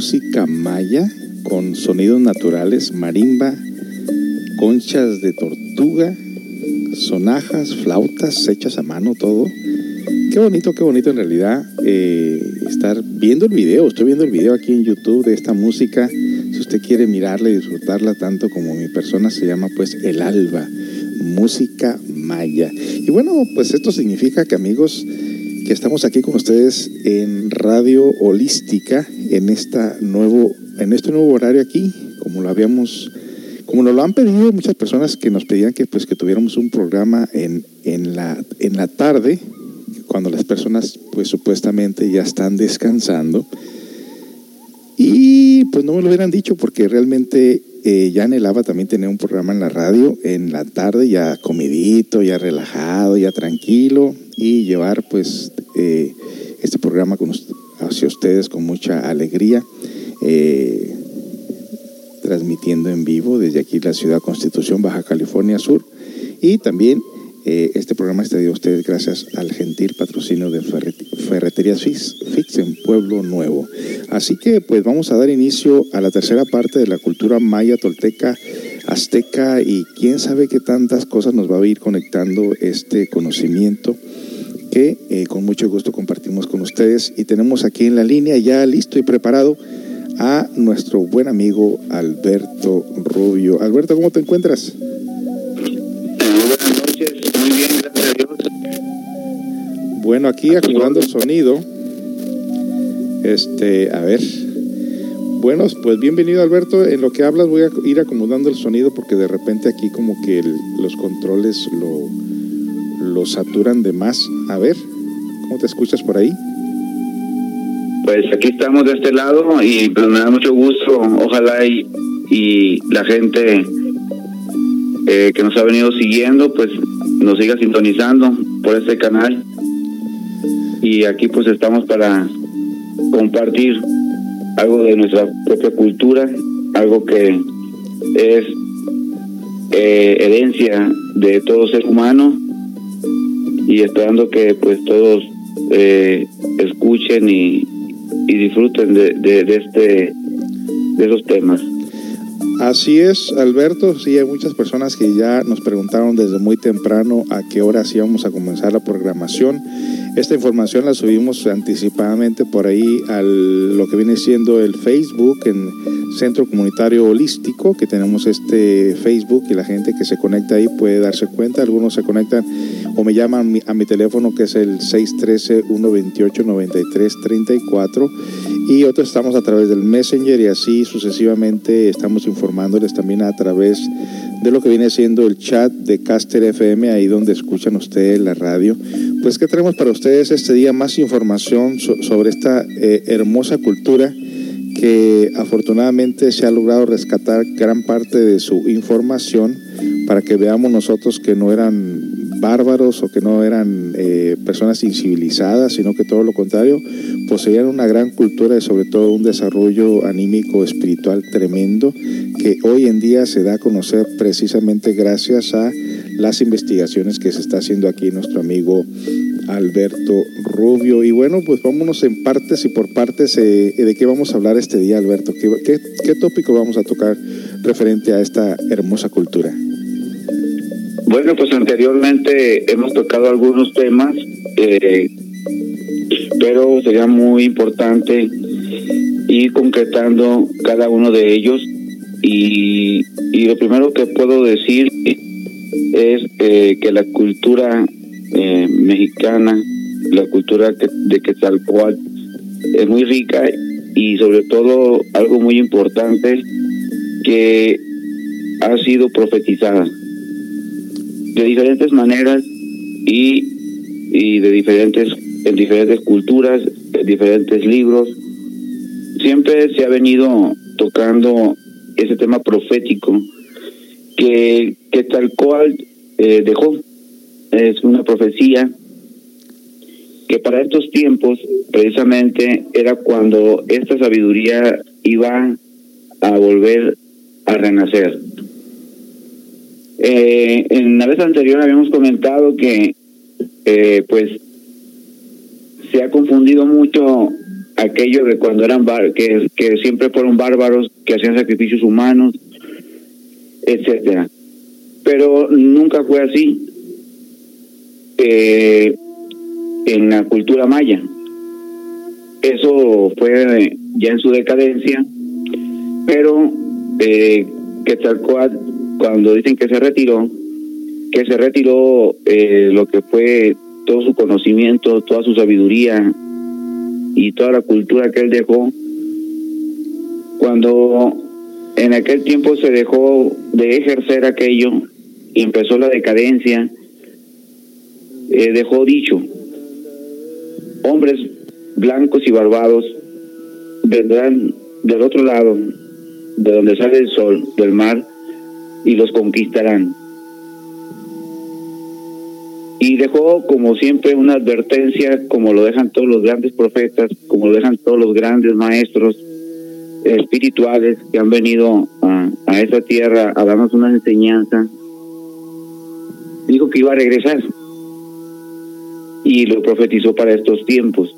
Música Maya, con sonidos naturales, marimba, conchas de tortuga, sonajas, flautas hechas a mano, todo. Qué bonito, qué bonito en realidad eh, estar viendo el video. Estoy viendo el video aquí en YouTube de esta música. Si usted quiere mirarla y disfrutarla tanto como mi persona, se llama pues El Alba, música maya. Y bueno, pues esto significa que amigos, que estamos aquí con ustedes en Radio Holística, en, esta nuevo, en este nuevo horario aquí, como lo habíamos como nos lo han pedido muchas personas que nos pedían que pues que tuviéramos un programa en, en, la, en la tarde, cuando las personas pues supuestamente ya están descansando. Y pues no me lo hubieran dicho porque realmente eh, ya anhelaba también tener un programa en la radio en la tarde, ya comidito, ya relajado, ya tranquilo y llevar pues eh, este programa con, hacia ustedes con mucha alegría. Eh, transmitiendo en vivo desde aquí la ciudad Constitución, Baja California Sur. Y también eh, este programa está de ustedes gracias al gentil patrocinio de Ferreterías Fix, Fix en Pueblo Nuevo. Así que pues vamos a dar inicio a la tercera parte de la cultura maya, tolteca, azteca y quién sabe qué tantas cosas nos va a ir conectando este conocimiento que eh, con mucho gusto compartimos con ustedes y tenemos aquí en la línea ya listo y preparado a nuestro buen amigo Alberto Rubio. Alberto, ¿cómo te encuentras? Buenas noches, muy bien, gracias a Dios. Bueno, aquí acomodando el sonido. Este, a ver. Bueno, pues bienvenido Alberto. En lo que hablas voy a ir acomodando el sonido porque de repente aquí como que los controles lo, lo saturan de más. A ver, ¿cómo te escuchas por ahí? Pues aquí estamos de este lado y pues me da mucho gusto, ojalá y, la gente eh, que nos ha venido siguiendo pues nos siga sintonizando por este canal y aquí pues estamos para compartir algo de nuestra propia cultura, algo que es eh, herencia de todo ser humano y esperando que pues todos eh, escuchen y, y disfruten de, de, de, este de esos temas. Así es, Alberto. Sí, hay muchas personas que ya nos preguntaron desde muy temprano a qué hora sí íbamos a comenzar la programación. Esta información la subimos anticipadamente por ahí a lo que viene siendo el Facebook en Centro Comunitario Holístico, que tenemos este Facebook y la gente que se conecta ahí puede darse cuenta. Algunos se conectan o me llaman a mi teléfono que es el 613-128-9334 y otros estamos a través del Messenger y así sucesivamente estamos informándoles también a través de lo que viene siendo el chat de Caster FM, ahí donde escuchan ustedes la radio. Pues, ¿qué tenemos para ustedes este día? Más información so sobre esta eh, hermosa cultura que afortunadamente se ha logrado rescatar gran parte de su información para que veamos nosotros que no eran bárbaros o que no eran eh, personas incivilizadas, sino que todo lo contrario, poseían una gran cultura y sobre todo un desarrollo anímico espiritual tremendo que hoy en día se da a conocer precisamente gracias a las investigaciones que se está haciendo aquí nuestro amigo Alberto Rubio. Y bueno, pues vámonos en partes y por partes eh, de qué vamos a hablar este día, Alberto. ¿Qué, ¿Qué, qué tópico vamos a tocar referente a esta hermosa cultura? Bueno, pues anteriormente hemos tocado algunos temas, eh, pero sería muy importante ir concretando cada uno de ellos. Y, y lo primero que puedo decir es eh, que la cultura eh, mexicana, la cultura de Quetzalcoatl es muy rica y sobre todo algo muy importante que ha sido profetizada de diferentes maneras y, y de diferentes en diferentes culturas, en diferentes libros. Siempre se ha venido tocando ese tema profético que, que tal cual eh, dejó. Es una profecía que para estos tiempos precisamente era cuando esta sabiduría iba a volver a renacer. Eh, en la vez anterior habíamos comentado que eh, pues se ha confundido mucho aquello de cuando eran que, que siempre fueron bárbaros que hacían sacrificios humanos etcétera. Pero nunca fue así eh, en la cultura maya. Eso fue ya en su decadencia pero eh, Quetzalcoatl cuando dicen que se retiró que se retiró eh, lo que fue todo su conocimiento toda su sabiduría y toda la cultura que él dejó, cuando en aquel tiempo se dejó de ejercer aquello y empezó la decadencia, eh, dejó dicho, hombres blancos y barbados vendrán del otro lado, de donde sale el sol, del mar, y los conquistarán y dejó como siempre una advertencia como lo dejan todos los grandes profetas, como lo dejan todos los grandes maestros espirituales que han venido a, a esta tierra a darnos una enseñanza. Dijo que iba a regresar y lo profetizó para estos tiempos.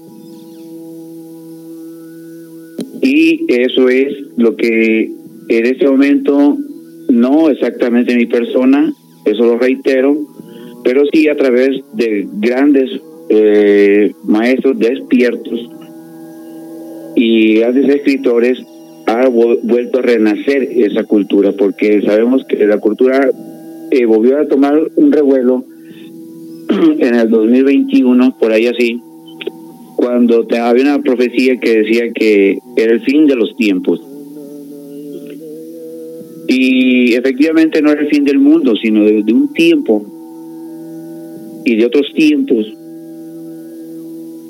Y eso es lo que en este momento, no exactamente mi persona, eso lo reitero, pero sí a través de grandes eh, maestros despiertos y grandes escritores ha vuelto a renacer esa cultura, porque sabemos que la cultura eh, volvió a tomar un revuelo en el 2021, por ahí así, cuando había una profecía que decía que era el fin de los tiempos. Y efectivamente no era el fin del mundo, sino de un tiempo y de otros tiempos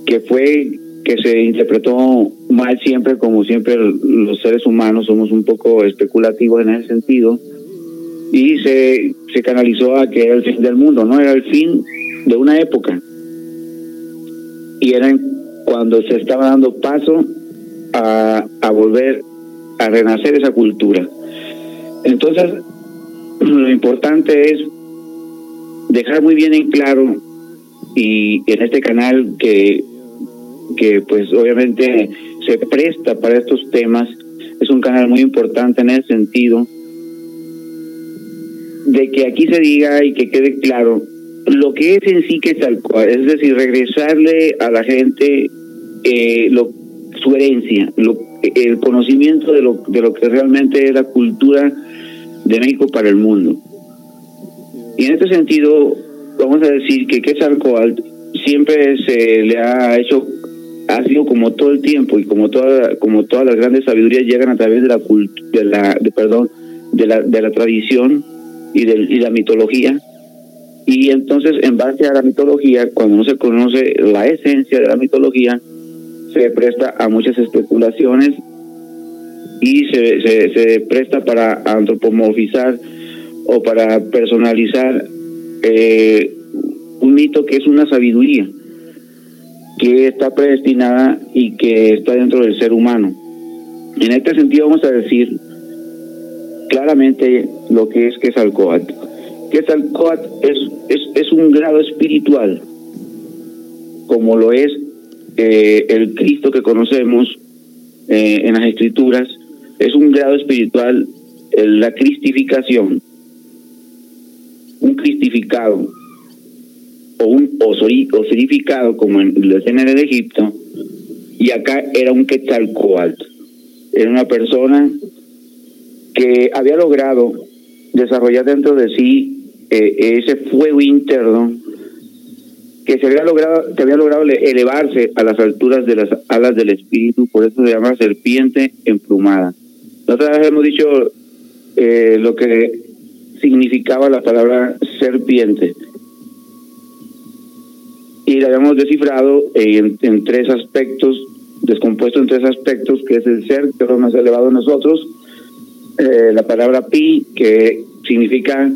que fue que se interpretó mal siempre, como siempre los seres humanos somos un poco especulativos en ese sentido, y se, se canalizó a que era el fin del mundo, no era el fin de una época, y era cuando se estaba dando paso a, a volver a renacer esa cultura. Entonces, lo importante es dejar muy bien en claro y en este canal que, que pues obviamente se presta para estos temas, es un canal muy importante en ese sentido, de que aquí se diga y que quede claro lo que es en sí que tal cual, es decir, regresarle a la gente eh, lo, su herencia, lo, el conocimiento de lo, de lo que realmente es la cultura de México para el mundo. Y en este sentido, vamos a decir que Quetzalcoatl siempre se le ha hecho, ha sido como todo el tiempo y como toda, como todas las grandes sabidurías llegan a través de la de la, de, perdón, de la, de la tradición y de y la mitología. Y entonces, en base a la mitología, cuando no se conoce la esencia de la mitología, se presta a muchas especulaciones y se, se, se presta para antropomorfizar o para personalizar eh, un mito que es una sabiduría que está predestinada y que está dentro del ser humano. En este sentido vamos a decir claramente lo que es Quetzalcoatl. Quetzalcoatl es, es, es un grado espiritual, como lo es eh, el Cristo que conocemos eh, en las escrituras, es un grado espiritual, la cristificación, un cristificado o un osirificado como en la escena de Egipto y acá era un Quetzalcoatl. Era una persona que había logrado desarrollar dentro de sí eh, ese fuego interno que se había logrado que había logrado elevarse a las alturas de las alas del espíritu, por eso se llama serpiente emplumada. Nosotros hemos dicho eh, lo que significaba la palabra serpiente. Y la habíamos descifrado en, tres aspectos, descompuesto en tres aspectos, que es el ser, que es lo más elevado de nosotros, eh, la palabra pi, que significa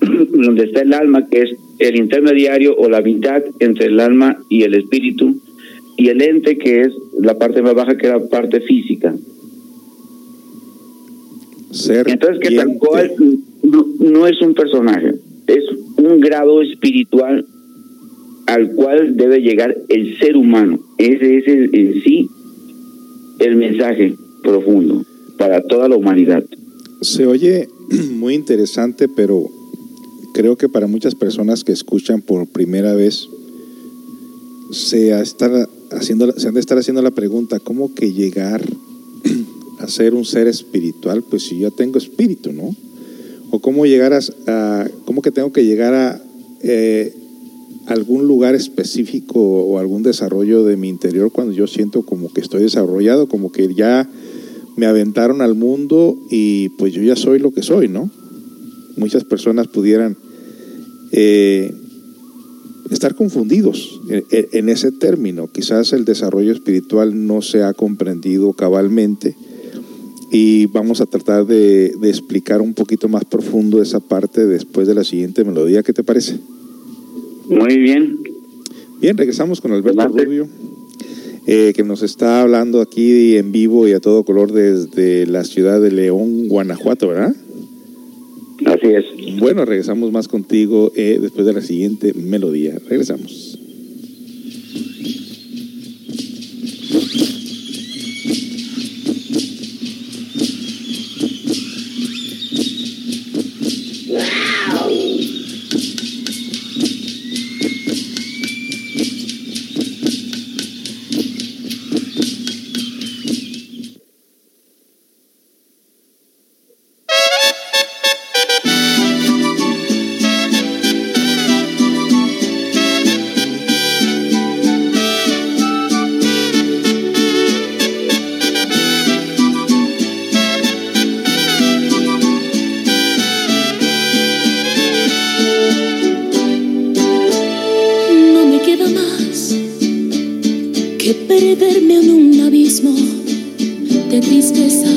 donde está el alma, que es el intermediario o la mitad entre el alma y el espíritu, y el ente, que es la parte más baja, que es la parte física. Entonces, que tal cual no, es un personaje, es un grado espiritual al cual debe llegar el ser humano. Ese es el, en sí el mensaje profundo para toda la humanidad. Se oye muy interesante, pero creo que para muchas personas que escuchan por primera vez, se, haciendo, se han de estar haciendo la pregunta, ¿cómo que llegar a ser un ser espiritual? Pues si yo tengo espíritu, ¿no? O cómo llegar a, cómo que tengo que llegar a eh, algún lugar específico o algún desarrollo de mi interior cuando yo siento como que estoy desarrollado, como que ya me aventaron al mundo y pues yo ya soy lo que soy, ¿no? Muchas personas pudieran eh, estar confundidos en, ese término. Quizás el desarrollo espiritual no se ha comprendido cabalmente y vamos a tratar de, explicar un poquito más profundo esa parte después de la siguiente melodía. ¿Qué te parece? Muy bien. Bien, regresamos con Alberto Rubio. Eh, que nos está hablando aquí en vivo y a todo color desde la ciudad de León, Guanajuato, ¿verdad? Así es. Bueno, regresamos más contigo eh, después de la siguiente melodía. Regresamos. de tristeza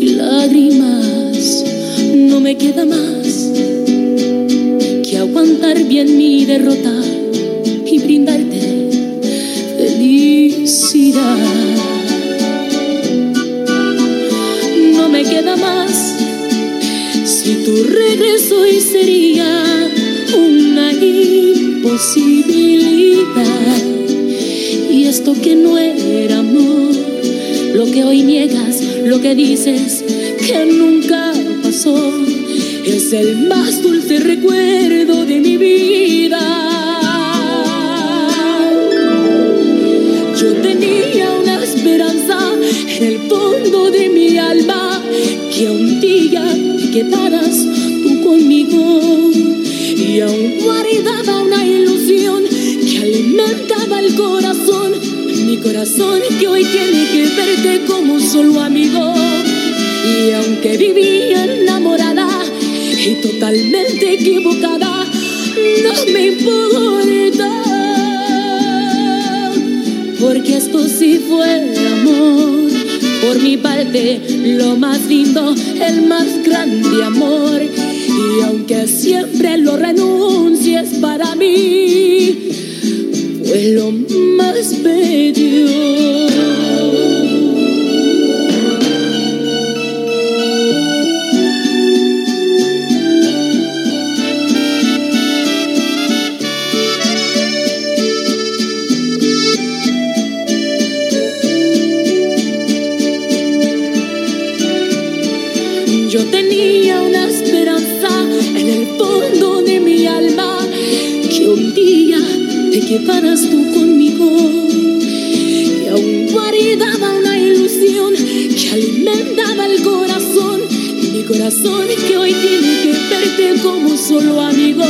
y lágrimas, no me queda más que aguantar bien mi derrota y brindarte felicidad. No me queda más si tu regreso hoy sería una imposibilidad y esto que no era amor lo que hoy niegas, lo que dices que nunca pasó, es el más dulce recuerdo de mi vida. Yo tenía una esperanza en el fondo de mi alma, que un día te quedaras tú conmigo y aún guardaba una ilusión que alimentaba el corazón mi corazón que hoy tiene que verte como solo amigo. Y aunque viví enamorada y totalmente equivocada, no me importa. Porque esto sí fue amor. Por mi parte, lo más lindo, el más grande amor. Y aunque siempre lo renuncies para mí, fue lo más bello. quedaras tú conmigo. Y aún guardaba una ilusión que alimentaba el corazón, mi corazón que hoy tiene que verte como solo amigo.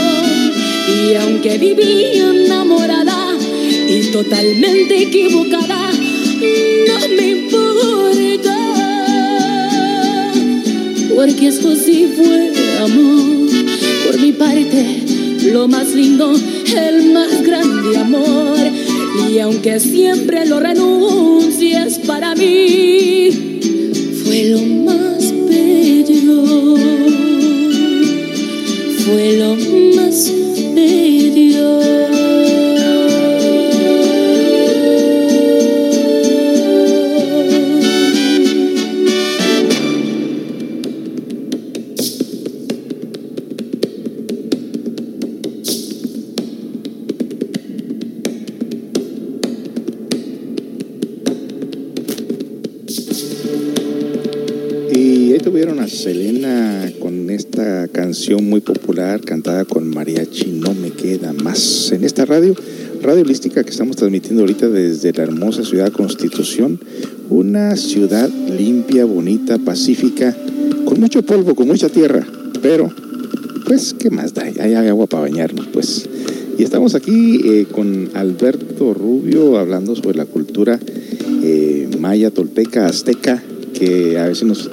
Y aunque viví enamorada y totalmente equivocada, no me importa, porque esto sí fue amor por mi parte, lo más lindo, el más amor. Y aunque siempre lo renuncies para mí, fue lo más bello. Fue lo más a Selena con esta canción muy popular cantada con mariachi, No me queda más. En esta radio, radio holística que estamos transmitiendo ahorita desde la hermosa ciudad Constitución, una ciudad limpia, bonita, pacífica, con mucho polvo, con mucha tierra, pero pues, ¿qué más da? Hay agua para bañarnos, pues. Y estamos aquí eh, con Alberto Rubio hablando sobre la cultura eh, maya, tolteca, azteca, que a veces nos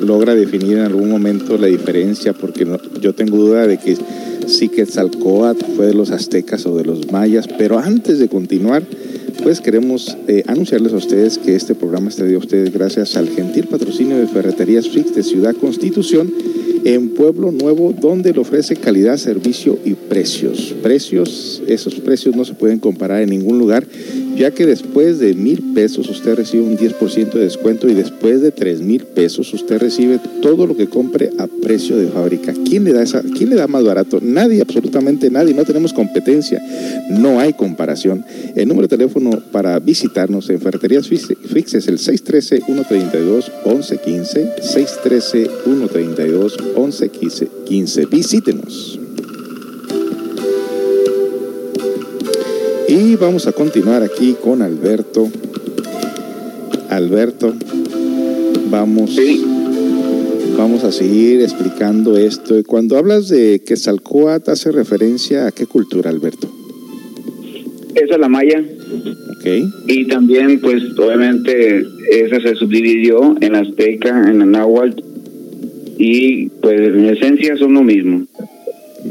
logra definir en algún momento la diferencia, porque yo tengo duda de que si Quetzalcoatl fue de los aztecas o de los mayas, pero antes de continuar, pues queremos eh, anunciarles a ustedes que este programa está de ustedes gracias al gentil patrocinio de Ferreterías Fix de Ciudad Constitución en Pueblo Nuevo, donde le ofrece calidad, servicio y precios. Precios, esos precios no se pueden comparar en ningún lugar, ya que después de mil pesos usted recibe un 10% de descuento y después de tres mil pesos usted recibe todo lo que compre a precio de fábrica. ¿Quién le da esa, quién le da más barato? Nadie, absolutamente nadie. No tenemos competencia, no hay comparación. El número de teléfono para visitarnos en Ferreterías Fix es el 613-132-1115, 613-132-1115. 1115. Visítenos. Y vamos a continuar aquí con Alberto. Alberto, vamos, vamos a seguir explicando esto. Cuando hablas de que Quetzalcóatl, ¿hace referencia a qué cultura, Alberto? Esa es la maya. Okay. Y también, pues, obviamente, esa se subdividió en azteca, en la náhuatl y pues en esencia son lo mismo.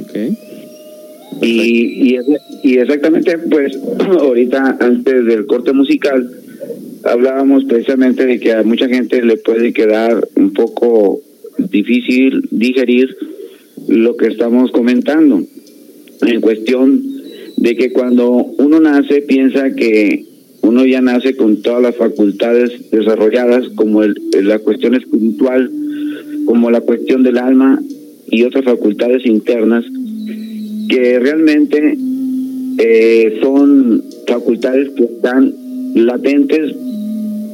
Okay. Y, y, exactamente, pues ahorita antes del corte musical hablábamos precisamente de que a mucha gente le puede quedar un poco difícil digerir lo que estamos comentando en cuestión de que cuando uno nace piensa que uno ya nace con todas las facultades desarrolladas como el, la cuestión espiritual como la cuestión del alma y otras facultades internas que realmente eh, son facultades que están latentes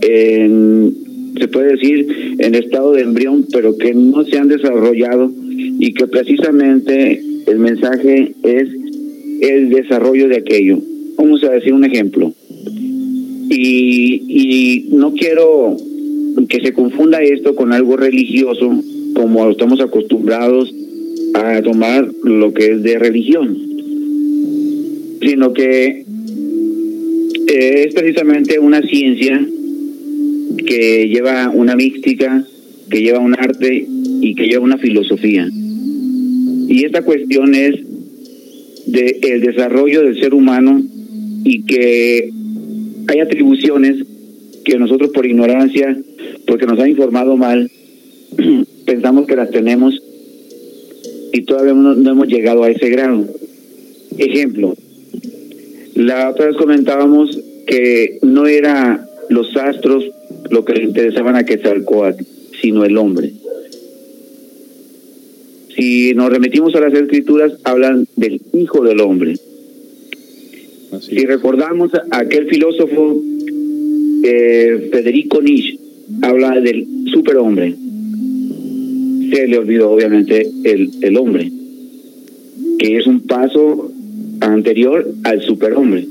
en, se puede decir, en estado de embrión, pero que no se han desarrollado y que precisamente el mensaje es el desarrollo de aquello. Vamos a decir un ejemplo. Y, y no quiero que se confunda esto con algo religioso, como estamos acostumbrados a tomar lo que es de religión, sino que es precisamente una ciencia que lleva una mística, que lleva un arte y que lleva una filosofía. Y esta cuestión es de el desarrollo del ser humano y que hay atribuciones que nosotros por ignorancia porque nos han informado mal, pensamos que las tenemos y todavía no, hemos llegado a ese grado. Ejemplo, la otra vez comentábamos que no era los astros lo que le interesaban a Quetzalcoatl, sino el hombre. Si nos remitimos a las escrituras, hablan del Hijo del Hombre. si recordamos a aquel filósofo eh, Federico Nietzsche, habla del superhombre. Se le olvidó obviamente el, el hombre, que es un paso anterior al superhombre.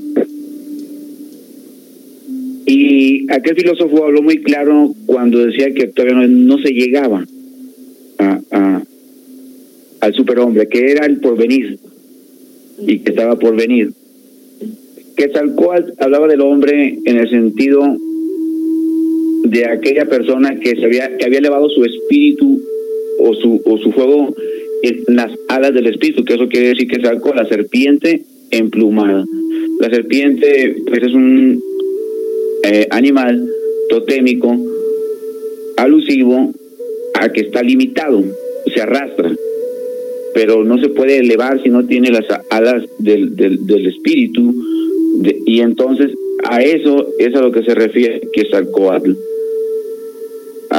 Y aquel filósofo habló muy claro cuando decía que todavía no, se llegaba a, a, al superhombre, que era el porvenir y que estaba por venir. Que tal cual hablaba del hombre en el sentido de aquella persona que se había que había elevado su espíritu o su o su fuego las alas del espíritu que eso quiere decir que sacó la serpiente emplumada. La serpiente pues es un eh, animal totémico alusivo a que está limitado se arrastra pero no se puede elevar si no tiene las alas del, del, del espíritu y entonces a eso es a lo que se refiere que es Alcoatl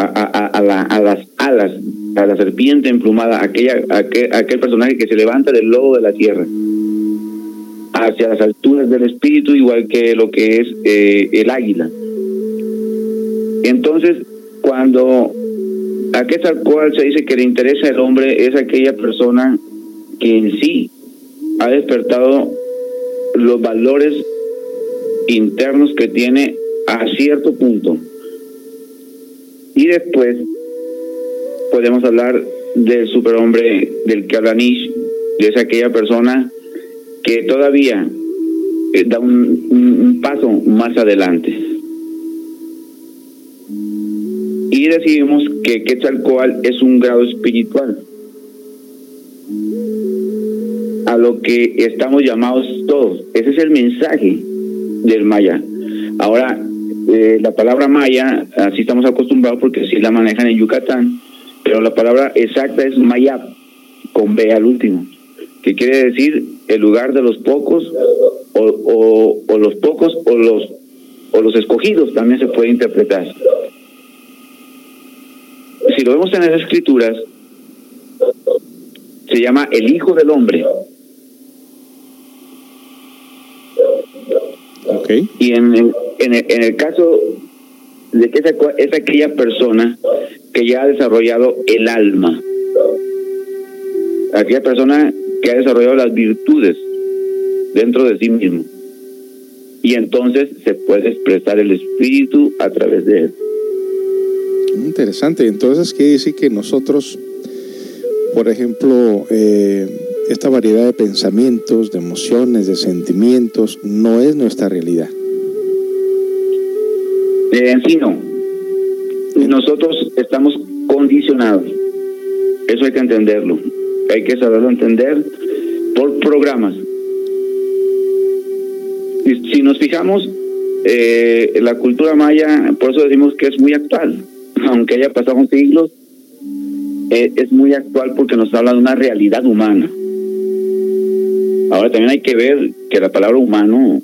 a, a, la, a, las alas, a la serpiente emplumada, aquella, aquel, aquel personaje que se levanta del lodo de la tierra hacia las alturas del espíritu, igual que lo que es eh, el águila. Entonces, cuando a qué tal cual se dice que le interesa al hombre es aquella persona que en sí ha despertado los valores internos que tiene a cierto punto. Y después podemos hablar del superhombre del que habla Nietzsche, es aquella persona que todavía eh, da un, paso más adelante. Y decidimos que Quetzalcoatl es un grado espiritual a lo que estamos llamados todos. Ese es el mensaje del maya. Ahora, eh, la palabra maya, así estamos acostumbrados porque así la manejan en Yucatán, pero la palabra exacta es mayap, con B al último, que quiere decir el lugar de los pocos, o, o, los pocos, o los, o los escogidos, también se puede interpretar. Si lo vemos en las escrituras, se llama el Hijo del Hombre. Y en el, en el, en el caso de que es aquella persona que ya ha desarrollado el alma, aquella persona que ha desarrollado las virtudes dentro de sí mismo. Y entonces se puede expresar el espíritu a través de él. Interesante. Entonces quiere decir que nosotros, por ejemplo, eh, esta variedad de pensamientos, de emociones, de sentimientos, no es nuestra realidad. Eh, en sí no. Nosotros estamos condicionados. Eso hay que entenderlo. Hay que saberlo entender por programas. Si nos fijamos, eh, la cultura maya, por eso decimos que es muy actual, aunque haya pasado siglos, eh, es muy actual porque nos habla de una realidad humana. Ahora también hay que ver que la palabra humano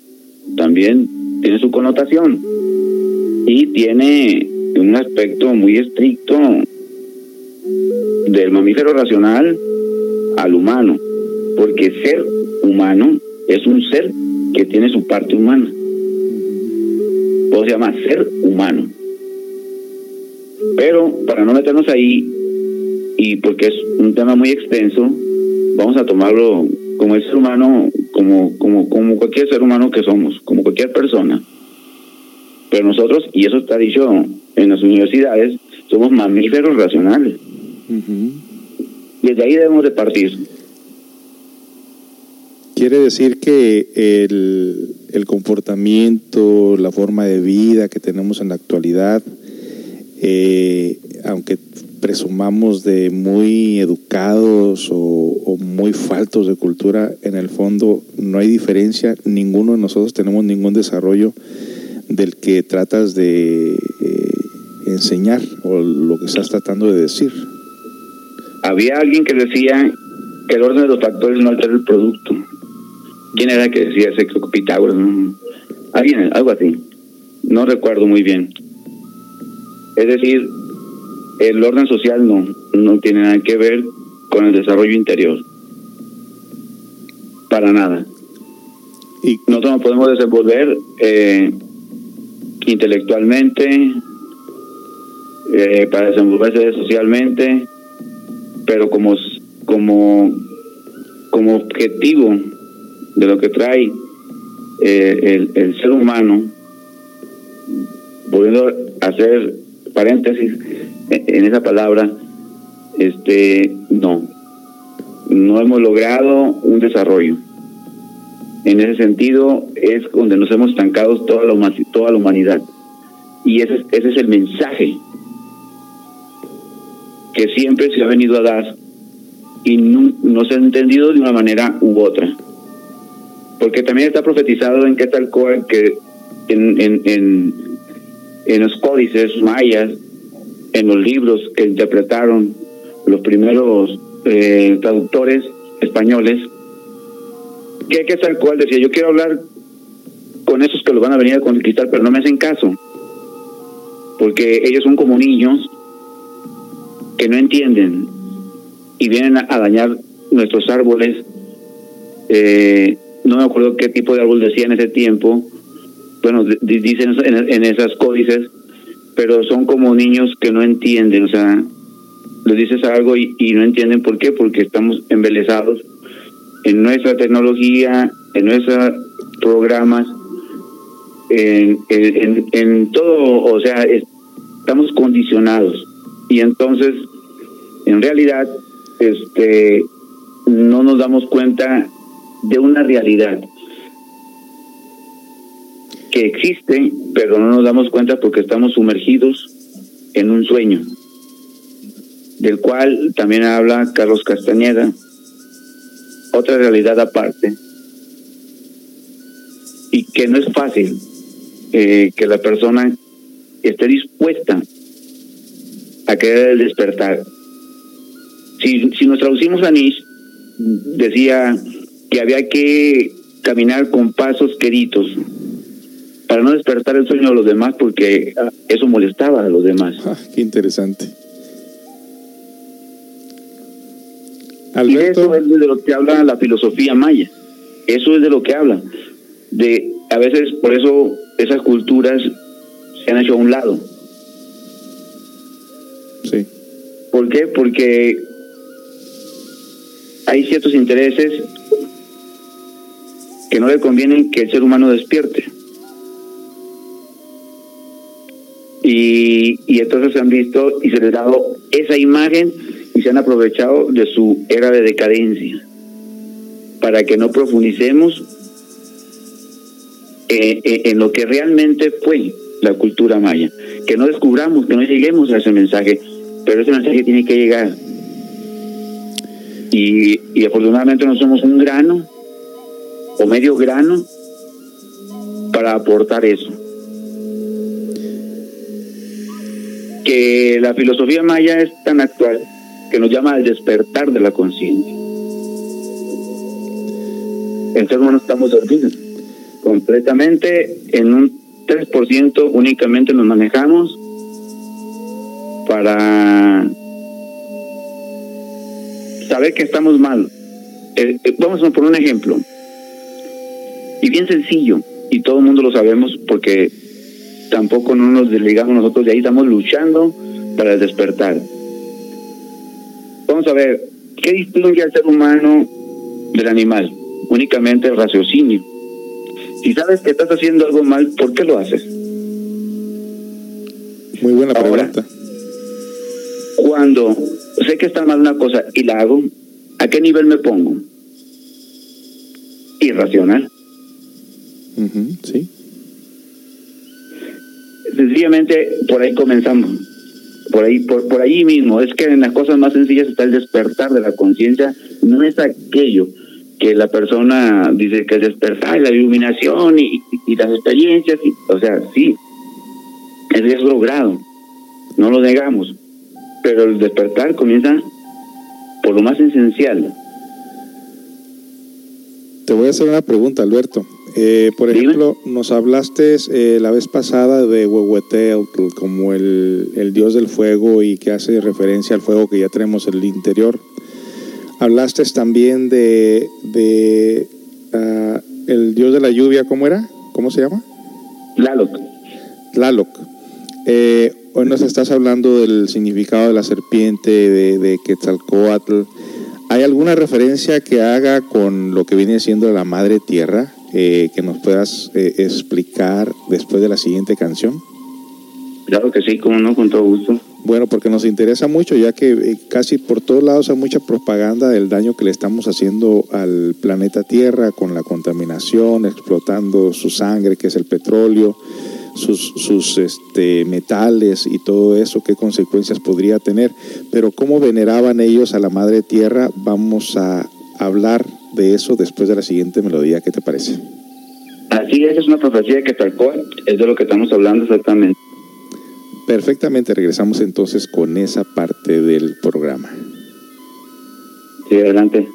también tiene su connotación y tiene un aspecto muy estricto del mamífero racional al humano, porque ser humano es un ser que tiene su parte humana. O se llama ser humano. Pero para no meternos ahí, y porque es un tema muy extenso, vamos a tomarlo como el ser humano, como, como, como cualquier ser humano que somos, como cualquier persona. Pero nosotros, y eso está dicho en las universidades, somos mamíferos racionales. Desde ahí debemos de partir. Quiere decir que el, el comportamiento, la forma de vida que tenemos en la actualidad, eh, aunque presumamos de muy educados o, muy faltos de cultura, en el fondo no hay diferencia, ninguno de nosotros tenemos ningún desarrollo del que tratas de eh, enseñar o lo que estás tratando de decir. Había alguien que decía que el orden de los factores no altera el producto. ¿Quién era que decía ese? Pitágoras. Alguien, algo así. No recuerdo muy bien. Es decir, el orden social no, no tiene nada que ver con el desarrollo interior. Para nada. Y nosotros nos podemos desenvolver eh, intelectualmente, eh, para desenvolverse socialmente, pero como, como, como objetivo de lo que trae eh, el, el ser humano, volviendo a hacer paréntesis en esa palabra, este, no, no hemos logrado un desarrollo. En ese sentido es donde nos hemos estancado toda la, toda la humanidad. Y ese, ese es el mensaje que siempre se ha venido a dar y no, se ha entendido de una manera u otra. Porque también está profetizado en tal que en, en, en, en los códices mayas en los libros que interpretaron los primeros eh, traductores españoles, que, que tal cual decía, yo quiero hablar con esos que lo van a venir a conquistar, pero no me hacen caso, porque ellos son como niños que no entienden y vienen a, dañar nuestros árboles. Eh, no me acuerdo qué tipo de árbol decía en ese tiempo, bueno, dicen en, esas códices pero son como niños que no entienden, o sea, les dices algo y, no entienden por qué, porque estamos embelesados en nuestra tecnología, en nuestros programas, en, en, en todo, o sea, estamos condicionados. Y entonces, en realidad, este, no nos damos cuenta de una realidad que existe, pero no nos damos cuenta porque estamos sumergidos en un sueño, del cual también habla Carlos Castañeda, otra realidad aparte, y que no es fácil eh, que la persona esté dispuesta a querer el despertar. Si, si nos traducimos a Nish, decía que había que caminar con pasos queridos para no despertar el sueño de los demás porque eso molestaba a los demás. Ah, qué interesante. Y eso es de lo que habla la filosofía maya. Eso es de lo que habla. De a veces por eso esas culturas se han hecho a un lado. Sí. ¿Por qué? Porque hay ciertos intereses que no le convienen que el ser humano despierte. Y, y entonces se han visto y se les ha dado esa imagen se han aprovechado de su era de decadencia para que no profundicemos eh, eh, en lo que realmente fue la cultura maya, que no descubramos, que no lleguemos a ese mensaje, pero ese mensaje tiene que llegar. Y afortunadamente no somos un grano o medio grano para aportar eso. que la filosofía maya es tan actual que nos llama al despertar de la conciencia. En ser humano estamos dormidos completamente, en un 3% únicamente nos manejamos para saber que estamos mal. Eh, eh, vamos a poner un ejemplo. Y bien sencillo, y todo el mundo lo sabemos porque tampoco no nos desligamos nosotros de ahí, estamos luchando para despertar. Vamos a ver, ¿qué distingue al ser humano del animal? Únicamente el raciocinio. Si sabes que estás haciendo algo mal, ¿por qué lo haces? Muy buena pregunta. Cuando sé que está mal una cosa y la hago, ¿a qué nivel me pongo? Irracional. sí sencillamente por ahí comenzamos. Por ahí, por, por ahí mismo. Es que en las cosas más sencillas está el despertar de la conciencia. No es aquello que la persona dice que el despertar, la iluminación y, las experiencias. o sea, sí, es logrado. No lo negamos. Pero el despertar comienza por lo más esencial. Te voy a hacer una pregunta, Alberto. Eh, por ejemplo, nos hablaste eh, la vez pasada de Huehueteotl como el, dios del fuego y que hace referencia al fuego que ya tenemos en el interior. Hablaste también de, de ah, el dios de la lluvia, ¿cómo era? ¿Cómo se llama? Tlaloc. Tlaloc. Eh, hoy nos estás hablando del significado de la serpiente, de, de Quetzalcoatl. ¿Hay alguna referencia que haga con lo que viene siendo la madre tierra? Eh, que nos puedas eh, explicar después de la siguiente canción? Claro que sí, como no, con todo gusto. Bueno, porque nos interesa mucho, ya que eh, casi por todos lados hay mucha propaganda del daño que le estamos haciendo al planeta Tierra con la contaminación, explotando su sangre, que es el petróleo, sus, sus este, metales y todo eso, qué consecuencias podría tener. Pero cómo veneraban ellos a la Madre Tierra, vamos a hablar de eso después de la siguiente melodía. ¿Qué te parece? Así es, es una profecía que tal cual es de lo que estamos hablando exactamente. Perfectamente, regresamos entonces con esa parte del programa. Sí, adelante.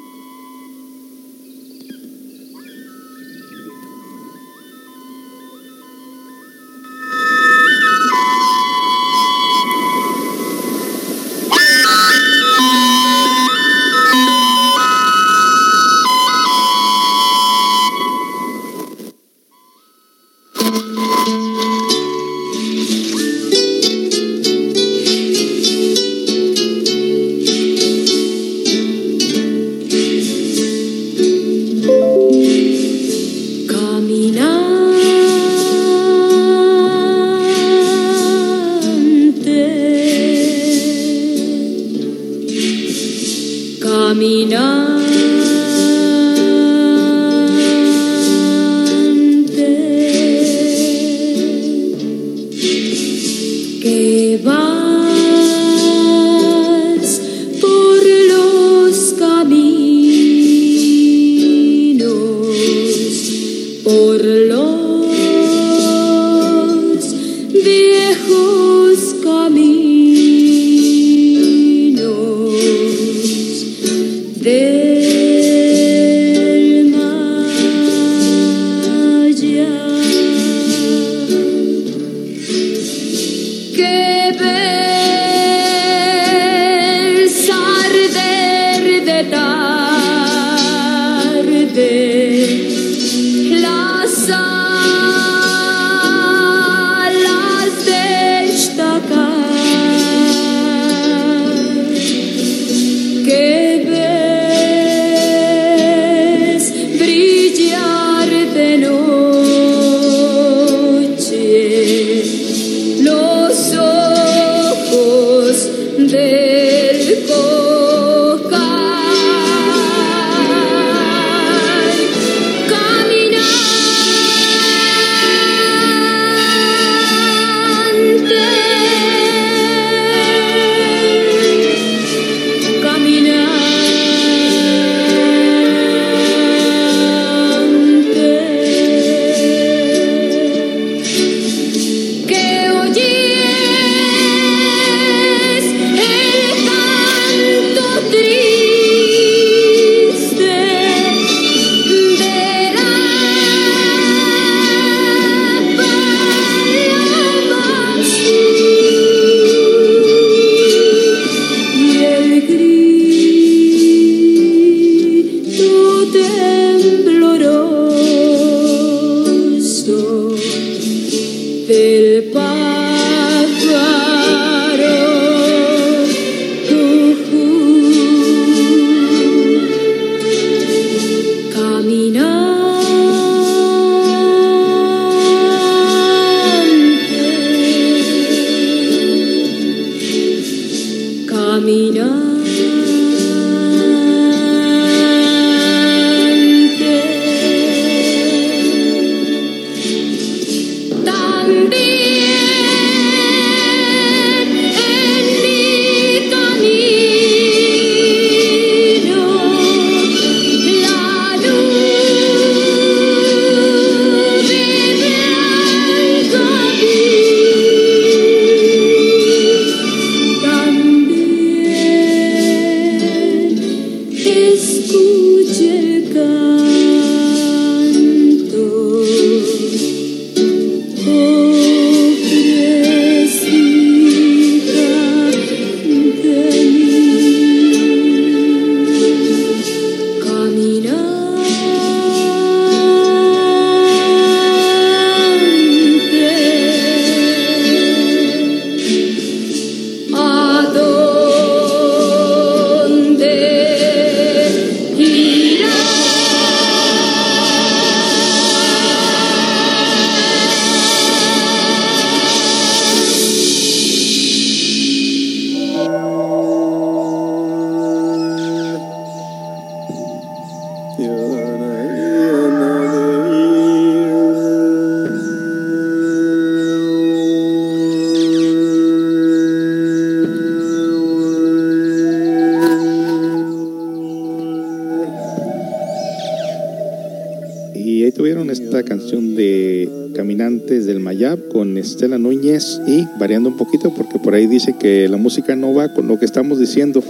Variando un poquito porque por ahí dice que la música no va con lo que estamos diciendo.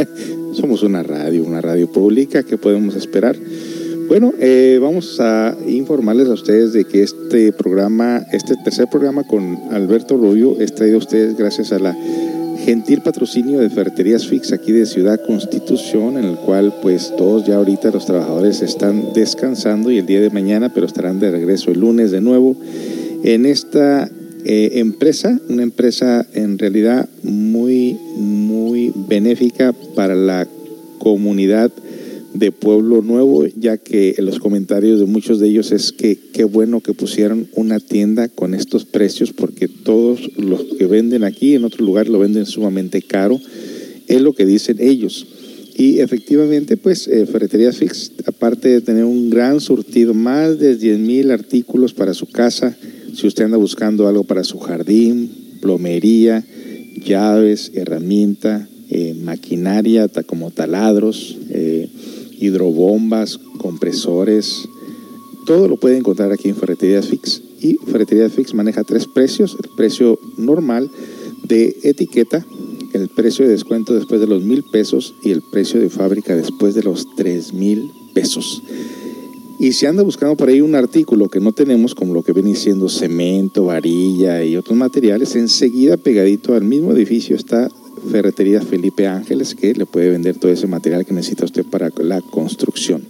Somos una radio, una radio pública, ¿qué podemos esperar? Bueno, eh, vamos a informarles a ustedes de que este programa, este tercer programa con Alberto Rubio es traído a ustedes gracias a la gentil patrocinio de Ferreterías Fix aquí de Ciudad Constitución, en el cual pues todos ya ahorita los trabajadores están descansando y el día de mañana, pero estarán de regreso el lunes de nuevo en esta eh, empresa, una empresa en realidad muy, muy benéfica para la comunidad de Pueblo Nuevo, ya que en los comentarios de muchos de ellos es que qué bueno que pusieron una tienda con estos precios, porque todos los que venden aquí en otro lugar lo venden sumamente caro, es lo que dicen ellos. Y efectivamente, pues eh, Ferretería Fix, aparte de tener un gran surtido, más de 10.000 artículos para su casa, si usted anda buscando algo para su jardín, plomería, llaves, herramienta, eh, maquinaria como taladros, eh, hidrobombas, compresores, todo lo puede encontrar aquí en Ferretería Fix. Y Ferretería Fix maneja tres precios, el precio normal de etiqueta, el precio de descuento después de los mil pesos y el precio de fábrica después de los tres mil pesos. Y si anda buscando por ahí un artículo que no tenemos, como lo que viene siendo cemento, varilla y otros materiales, enseguida pegadito al mismo edificio está Ferretería Felipe Ángeles, que le puede vender todo ese material que necesita usted para la construcción.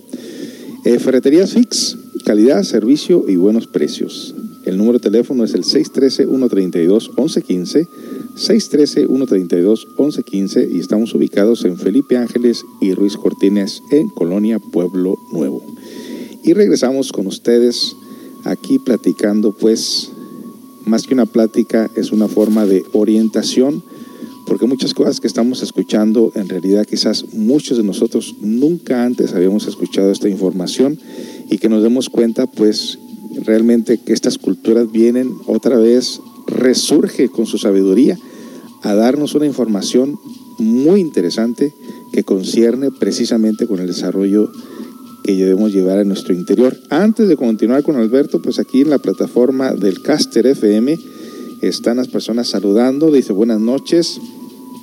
Eh, Ferretería Fix, calidad, servicio y buenos precios. El número de teléfono es el 613-132-1115, 613-132-1115 y estamos ubicados en Felipe Ángeles y Ruiz Cortines en Colonia Pueblo Nuevo. Y regresamos con ustedes aquí platicando, pues, más que una plática, es una forma de orientación, porque muchas cosas que estamos escuchando, en realidad quizás muchos de nosotros nunca antes habíamos escuchado esta información y que nos demos cuenta, pues, realmente que estas culturas vienen otra vez, resurge con su sabiduría a darnos una información muy interesante que concierne precisamente con el desarrollo que debemos llevar a nuestro interior. Antes de continuar con Alberto, pues aquí en la plataforma del Caster FM están las personas saludando, dice buenas noches,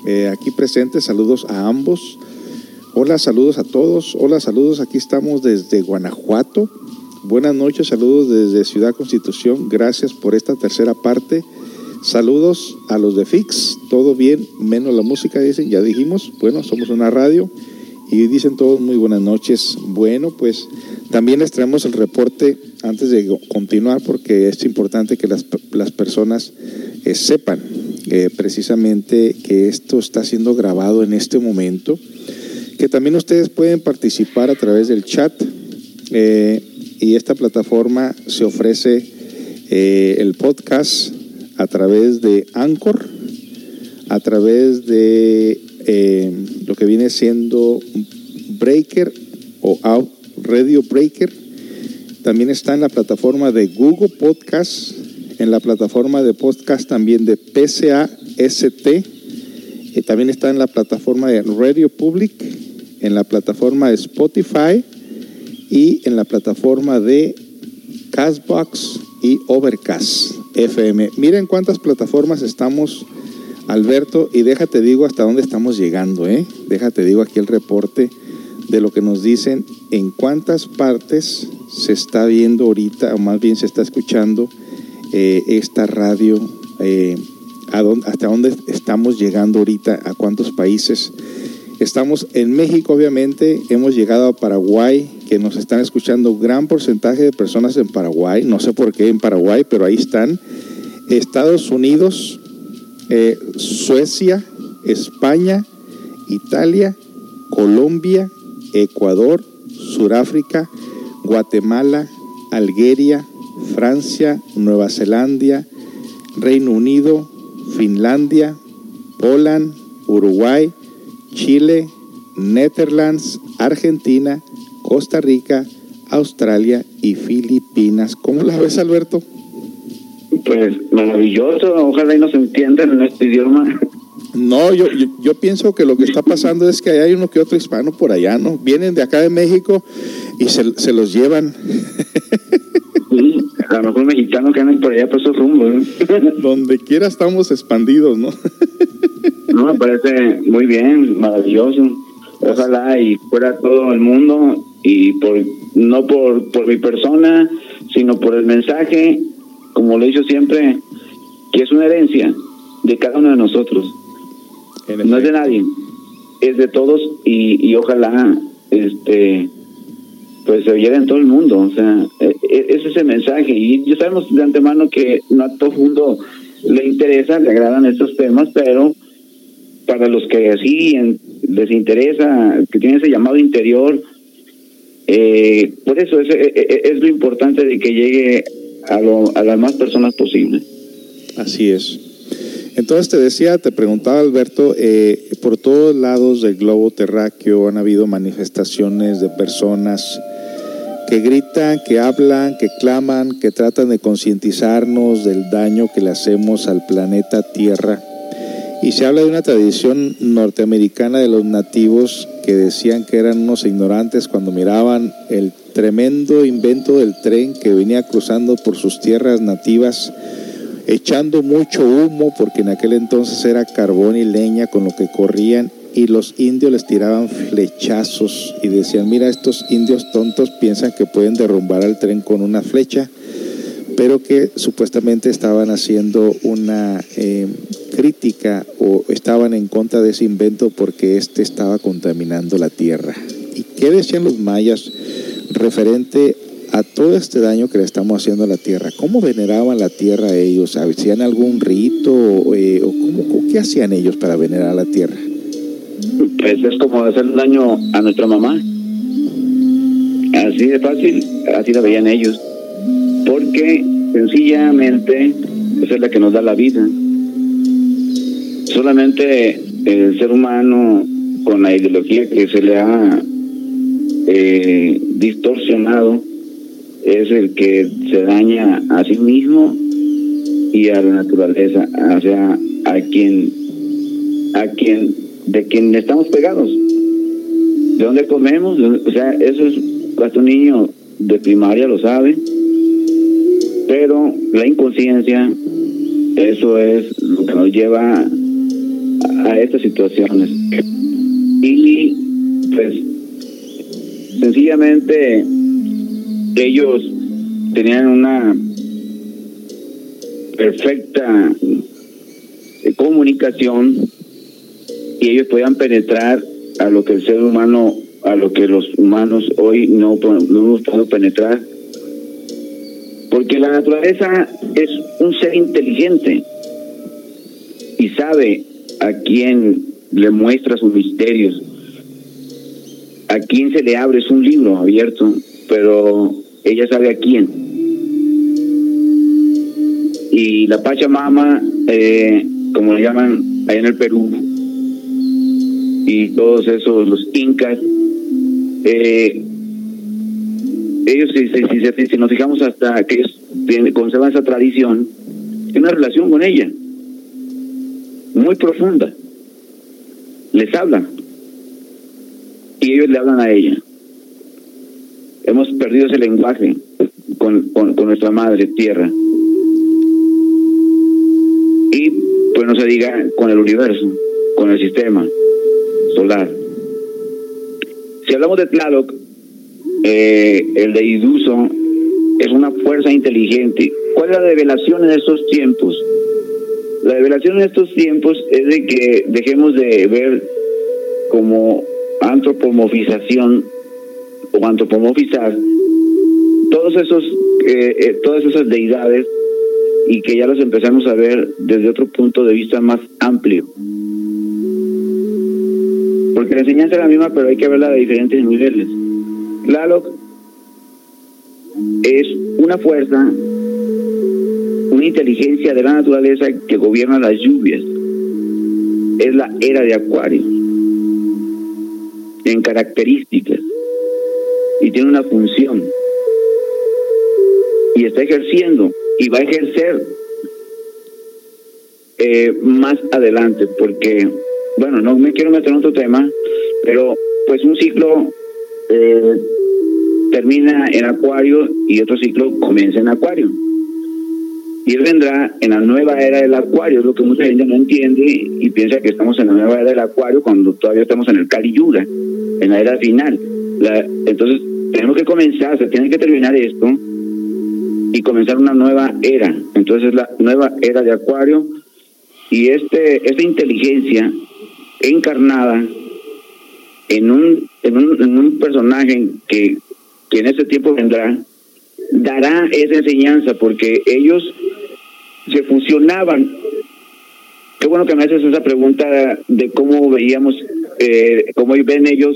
eh, aquí presentes, saludos a ambos. Hola, saludos a todos. Hola, saludos, aquí estamos desde Guanajuato. Buenas noches, saludos desde Ciudad Constitución. Gracias por esta tercera parte. Saludos a los de Fix, todo bien, menos la música, dicen, ya dijimos. Bueno, somos una radio y dicen todos muy buenas noches. Bueno, pues también les traemos el reporte antes de continuar porque es importante que las, las personas eh, sepan eh, precisamente que esto está siendo grabado en este momento, que también ustedes pueden participar a través del chat eh, y esta plataforma se ofrece el podcast a través de Anchor, a través de lo que viene siendo Breaker o Out Radio Breaker. También está en la plataforma de Google Podcast, en la plataforma de podcast también de PCAST. Y también está en la plataforma de Radio Public, en la plataforma de Spotify y en la plataforma de Castbox y Overcast FM. Miren cuántas plataformas estamos Alberto, y déjate digo hasta dónde estamos llegando, ¿eh? Déjate digo aquí el reporte de lo que nos dicen en cuántas partes se está viendo ahorita, o más bien se está escuchando eh, esta radio, eh, hasta dónde estamos llegando ahorita, a cuántos países. Estamos en México, obviamente, hemos llegado a Paraguay, que nos están escuchando gran porcentaje de personas en Paraguay, no sé por qué en Paraguay, pero ahí están. Estados Unidos, eh, Suecia, España, Italia, Colombia, Ecuador, Suráfrica, Guatemala, Algeria, Francia, Nueva Zelanda, Reino Unido, Finlandia, Poland, Uruguay, Chile, Netherlands, Argentina, Costa Rica, Australia y Filipinas. ¿Cómo la ves, Alberto? Pues maravilloso, ojalá y nos entiendan en este idioma. No, yo, yo, pienso que lo que está pasando es que hay uno que otro hispano por allá, ¿no? Vienen de acá de México y se, se los llevan. Sí, a lo mejor mexicanos que andan por allá por esos rumbos. Donde quiera estamos expandidos, ¿no? no, me parece muy bien, maravilloso. Ojalá y fuera todo el mundo y por no por, por mi persona, sino por el mensaje como lo he dicho siempre, que es una herencia de cada uno de nosotros. No es de nadie, es de todos y, ojalá este pues se oyera en todo el mundo. O sea, e, e, es ese mensaje. Y ya sabemos de antemano que no a todo el mundo le interesa, le agradan estos temas, pero para los que así les interesa, que tienen ese llamado interior, eh, por eso es, es, lo importante de que llegue a, lo, a las más personas posible. Así es. Entonces te decía, te preguntaba Alberto, eh, por todos lados del globo terráqueo han habido manifestaciones de personas que gritan, que hablan, que claman, que tratan de concientizarnos del daño que le hacemos al planeta Tierra. Y se habla de una tradición norteamericana de los nativos que decían que eran unos ignorantes cuando miraban el tremendo invento del tren que venía cruzando por sus tierras nativas echando mucho humo porque en aquel entonces era carbón y leña con lo que corrían y los indios les tiraban flechazos y decían, mira, estos indios tontos piensan que pueden derrumbar al tren con una flecha, pero que supuestamente estaban haciendo una eh, crítica o estaban en contra de ese invento porque éste estaba contaminando la tierra. ¿Y qué decían los mayas referente a todo este daño que le estamos haciendo a la tierra. ¿Cómo veneraban la tierra ellos? ¿Hacían algún rito eh, o cómo, qué hacían ellos para venerar la tierra? Pues es como hacer un daño a nuestra mamá. Así de fácil, así la veían ellos. Porque sencillamente es la que nos da la vida. Solamente el ser humano con la ideología que se le ha eh, distorsionado es el que se daña a sí mismo y a la naturaleza, o sea, a quien, a quien, de quien estamos pegados. ¿De dónde comemos? O sea, eso es, hasta un niño de primaria lo sabe, pero la inconsciencia, eso es lo que nos lleva a, estas situaciones. Y pues sencillamente ellos tenían una perfecta eh, comunicación y ellos podían penetrar a lo que el ser humano, a lo que los humanos hoy no, no podido penetrar. Porque la naturaleza es un ser inteligente y sabe a quién le muestra sus misterios, a quién se le abre, es un libro abierto, pero ella sabe a quién. Y la Pachamama, eh, como le llaman ahí en el Perú, y todos esos, los incas, eh, ellos, si, si, si, nos fijamos hasta que ellos conservan esa tradición, tienen una relación con ella muy profunda. Les hablan y ellos le hablan a ella hemos perdido ese lenguaje con, con, nuestra madre tierra. Y pues no se diga con el universo, con el sistema solar. Si hablamos de Tlaloc, eh, el de Iduso es una fuerza inteligente. ¿Cuál es la revelación en estos tiempos? La revelación en estos tiempos es de que dejemos de ver como antropomorfización o antropomorfizar todos esos, eh, eh, todas esas deidades y que ya los empezamos a ver desde otro punto de vista más amplio. Porque la enseñanza es la misma, pero hay que verla de diferentes niveles. Tlaloc es una fuerza, una inteligencia de la naturaleza que gobierna las lluvias. Es la era de Acuario en características y tiene una función y está ejerciendo y va a ejercer eh, más adelante porque bueno no me quiero meter en otro tema pero pues un ciclo eh, termina en acuario y otro ciclo comienza en acuario y él vendrá en la nueva era del acuario, es lo que mucha gente no entiende y piensa que estamos en la nueva era del acuario cuando todavía estamos en el Kali Yuga, en la era final. entonces tenemos que comenzar, se tiene que terminar esto y comenzar una nueva era. Entonces la nueva era de Acuario y este esta inteligencia encarnada en un en un, en un personaje que, que en este tiempo vendrá dará esa enseñanza porque ellos se fusionaban. Qué bueno que me haces esa pregunta de cómo veíamos, eh, cómo ven ellos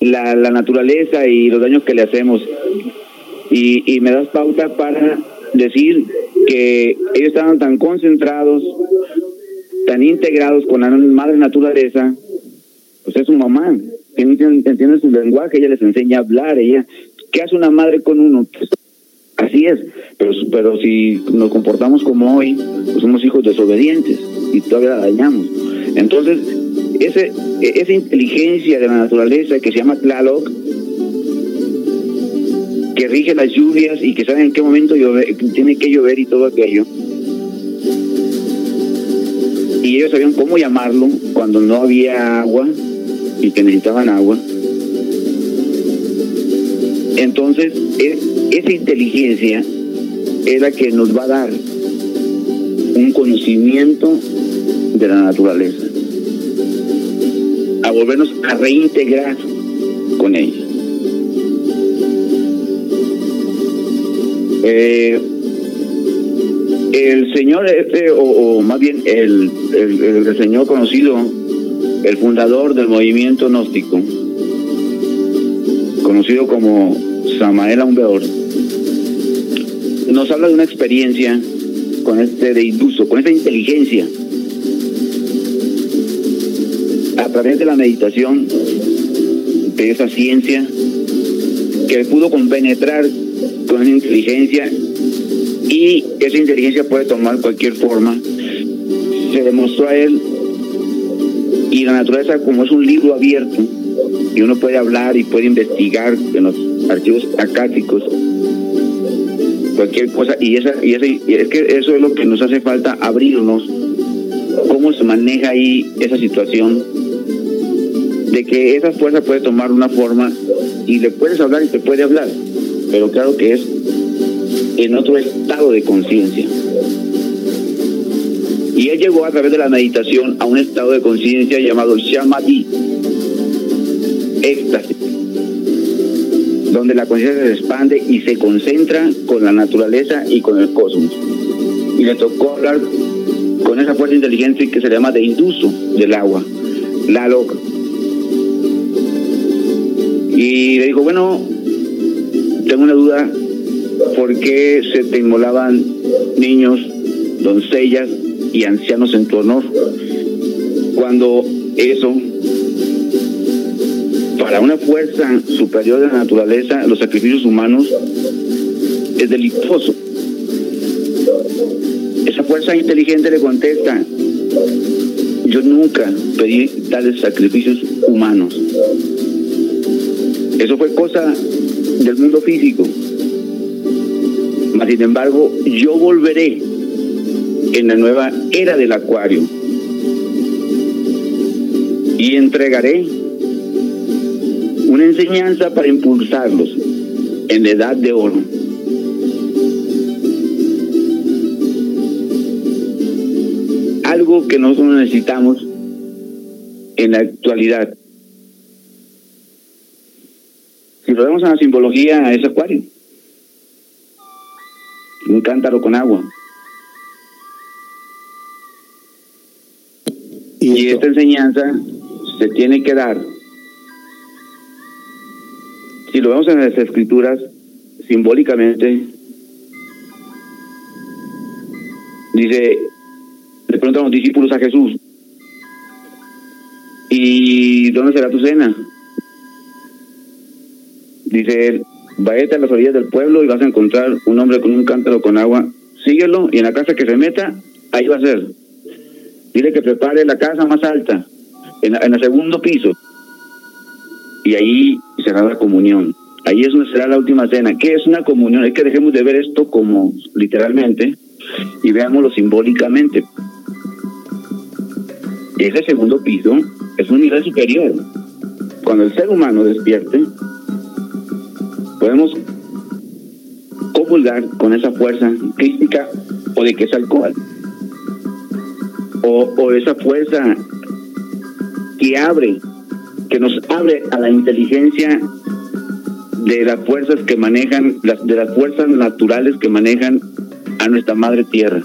la, la naturaleza y los daños que le hacemos. Y, y me das pauta para decir que ellos estaban tan concentrados, tan integrados con la madre naturaleza, pues es su mamá, entiende su lenguaje, ella les enseña a hablar, ella, ¿qué hace una madre con uno? Así es, pero, pero si nos comportamos como hoy, pues somos hijos desobedientes y todavía la dañamos. Entonces, ese, esa inteligencia de la naturaleza que se llama Tlaloc, que rige las lluvias y que sabe en qué momento tiene que llover y todo aquello. Y ellos sabían cómo llamarlo cuando no había agua y que necesitaban agua. Entonces, esa inteligencia es la que nos va a dar un conocimiento de la naturaleza, a volvernos a reintegrar con ella. Eh, el señor, este, o, más bien el, el, señor conocido, el fundador del movimiento gnóstico, conocido como Samael Aumbeor, nos habla de una experiencia con este de induso, con esta inteligencia, a través de la meditación, de esa ciencia, que pudo compenetrar con esa inteligencia y esa inteligencia puede tomar cualquier forma. Se demostró a él y la naturaleza como es un libro abierto y uno puede hablar y puede investigar en los archivos acáticos cualquier cosa y esa y, y es que eso es lo que nos hace falta abrirnos cómo se maneja ahí esa situación de que esa fuerza puede tomar una forma y le puedes hablar y te puede hablar pero claro que es en otro estado de conciencia. Y él llegó a través de la meditación a un estado de conciencia llamado Shamadhi, éxtasis, donde la conciencia se expande y se concentra con la naturaleza y con el cosmos. Y le tocó hablar con esa fuerza inteligente que se llama de induso del agua, la loca. Y le dijo, bueno, tengo una duda, ¿por qué se te inmolaban niños, doncellas y ancianos en tu honor? Cuando eso, para una fuerza superior de la naturaleza, los sacrificios humanos, es delictuoso. Esa fuerza inteligente le contesta, yo nunca pedí tales sacrificios humanos. Eso fue cosa del mundo físico. Mas, sin embargo, yo volveré en la nueva era del acuario y entregaré una enseñanza para impulsarlos en la edad de oro. Algo que nosotros necesitamos en la actualidad Si lo vemos en la simbología, es acuario. Un cántaro con agua. Y, esta enseñanza se tiene que dar. Si lo vemos en las escrituras, simbólicamente, dice, le preguntan los discípulos a Jesús, ¿y dónde será tu cena? Dice él, váyate a las orillas del pueblo y vas a encontrar un hombre con un cántaro con agua, síguelo y en la casa que se meta, ahí va a ser. Dile que prepare la casa más alta, en, el segundo piso. Y ahí será la comunión. Ahí es donde será la última cena. ¿Qué es una comunión? Es que dejemos de ver esto como literalmente y veámoslo simbólicamente. Ese segundo piso es un nivel superior. Cuando el ser humano despierte, podemos comulgar con esa fuerza crítica o de que es alcohol o, esa fuerza que abre que nos abre a la inteligencia de las fuerzas que manejan de las fuerzas naturales que manejan a nuestra madre tierra.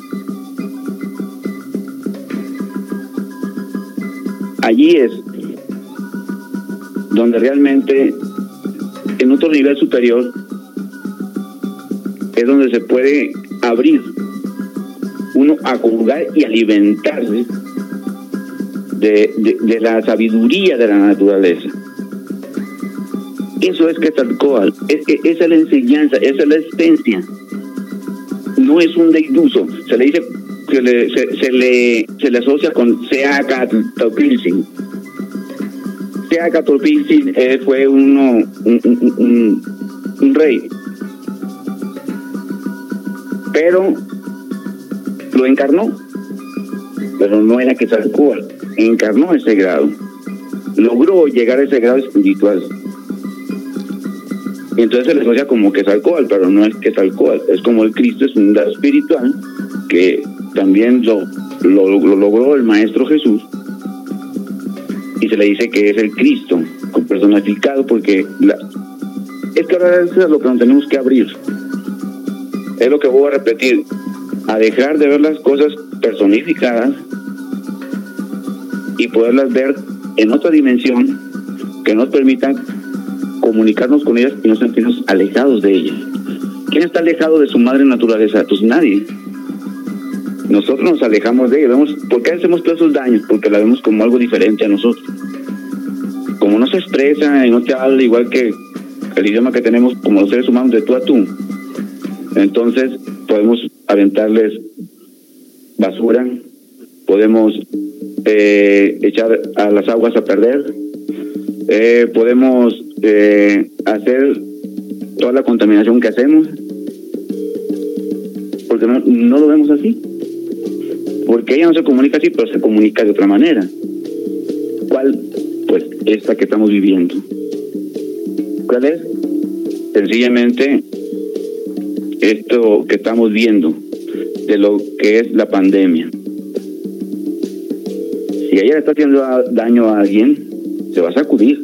Allí es donde realmente en otro nivel superior es donde se puede abrir uno a jugar y alimentarse de, de, la sabiduría de la naturaleza. Eso es que es que esa es la enseñanza, esa es la esencia. No es un deiduso, se le dice, se le, se, le, se le asocia con Seacatopilsin. Seacatopilsin eh, fue uno, un, un, un rey pero lo encarnó, pero no era que Quetzalcóatl, encarnó ese grado, logró llegar a ese grado espiritual. Y entonces se le asocia como Quetzalcóatl, pero no es Quetzalcóatl, es como el Cristo es un grado espiritual que también lo, lo, logró el Maestro Jesús. Y se le dice que es el Cristo personificado porque es que ahora es lo que nos tenemos que abrir. Es lo que voy a repetir, a dejar de ver las cosas personificadas y poderlas ver en otra dimensión que nos permitan comunicarnos con ellas y no sentirnos alejados de ellas. ¿Quién está alejado de su madre naturaleza? Pues nadie. Nosotros nos alejamos de ella. Vemos, ¿Por qué hacemos todos esos daños? Porque la vemos como algo diferente a nosotros. Como no se expresa y no te habla igual que el idioma que tenemos como los seres humanos de tú a tú, entonces podemos aventarles basura, podemos eh, echar a las aguas a perder, eh, podemos eh, hacer toda la contaminación que hacemos, porque no, no lo vemos así. Porque ella no se comunica así, pero se comunica de otra manera. ¿Cuál? Pues esta que estamos viviendo. ¿Cuál es? Sencillamente esto que estamos viendo de lo que es la pandemia. Si ella está haciendo daño a alguien, se va a sacudir.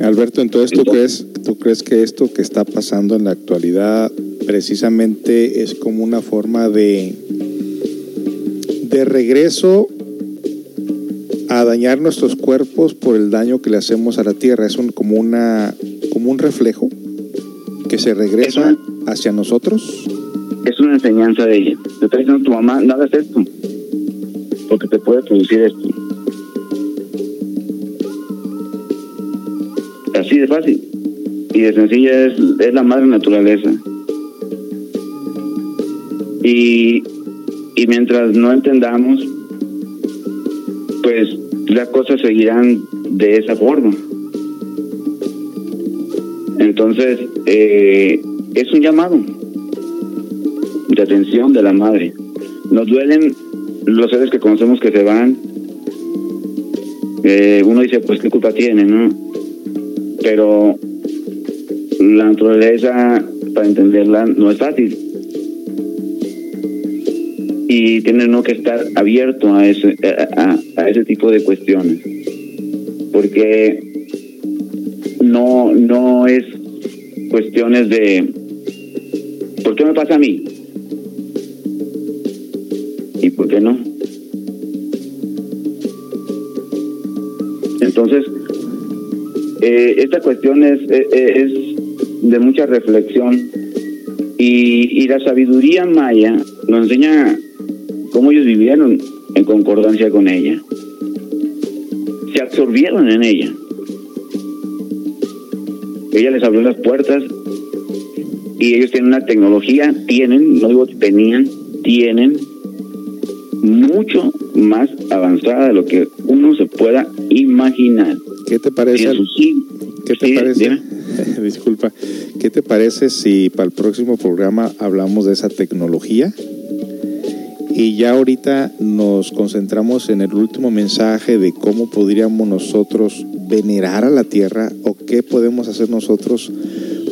Alberto, entonces tú crees, tú crees que esto que está pasando en la actualidad precisamente es como una forma de de regreso a dañar nuestros cuerpos por el daño que le hacemos a la tierra. Es un, como una como un reflejo que se regresa hacia nosotros? Es una enseñanza de ella. Te está diciendo tu mamá, nada es esto, porque te puede producir esto. Así de fácil y de sencilla es, es la madre naturaleza. Y, y mientras no entendamos, pues las cosas seguirán de esa forma. Entonces, eh, es un llamado de atención de la madre. Nos duelen los seres que conocemos que se van. Eh, uno dice, pues qué culpa tiene, ¿no? Pero la naturaleza, para entenderla, no es fácil. Y tiene uno que estar abierto a ese, a, a ese tipo de cuestiones. Porque no, no es cuestiones de ¿por qué me pasa a mí? ¿Y por qué no? Entonces, eh, esta cuestión es, eh, eh, es, de mucha reflexión y, y la sabiduría maya nos enseña cómo ellos vivieron en concordancia con ella. Se absorbieron en ella. Ella les abrió las puertas y ellos tienen una tecnología, tienen, no digo tenían, tienen mucho más avanzada de lo que uno se pueda imaginar. ¿Qué te parece? ¿Qué te parece? Disculpa, ¿qué te parece si para el próximo programa hablamos de esa tecnología? Y ya ahorita nos concentramos en el último mensaje de cómo podríamos nosotros venerar a la tierra o qué podemos hacer nosotros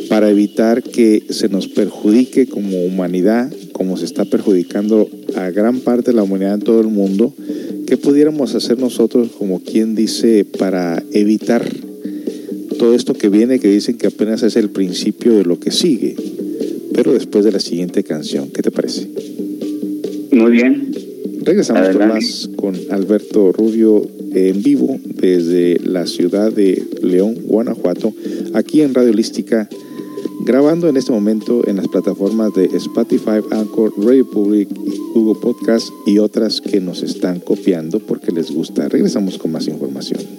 para evitar que se nos perjudique como humanidad, como se está perjudicando a gran parte de la humanidad en todo el mundo, qué pudiéramos hacer nosotros como quien dice para evitar todo esto que viene, que dicen que apenas es el principio de lo que sigue, pero después de la siguiente canción, ¿qué te parece? Muy bien. Regresamos más con Alberto Rubio en vivo desde la ciudad de León, Guanajuato, aquí en Radio Lística grabando en este momento en las plataformas de Spotify, Anchor, Radio Public, Google Podcast y otras que nos están copiando porque les gusta. Regresamos con más información.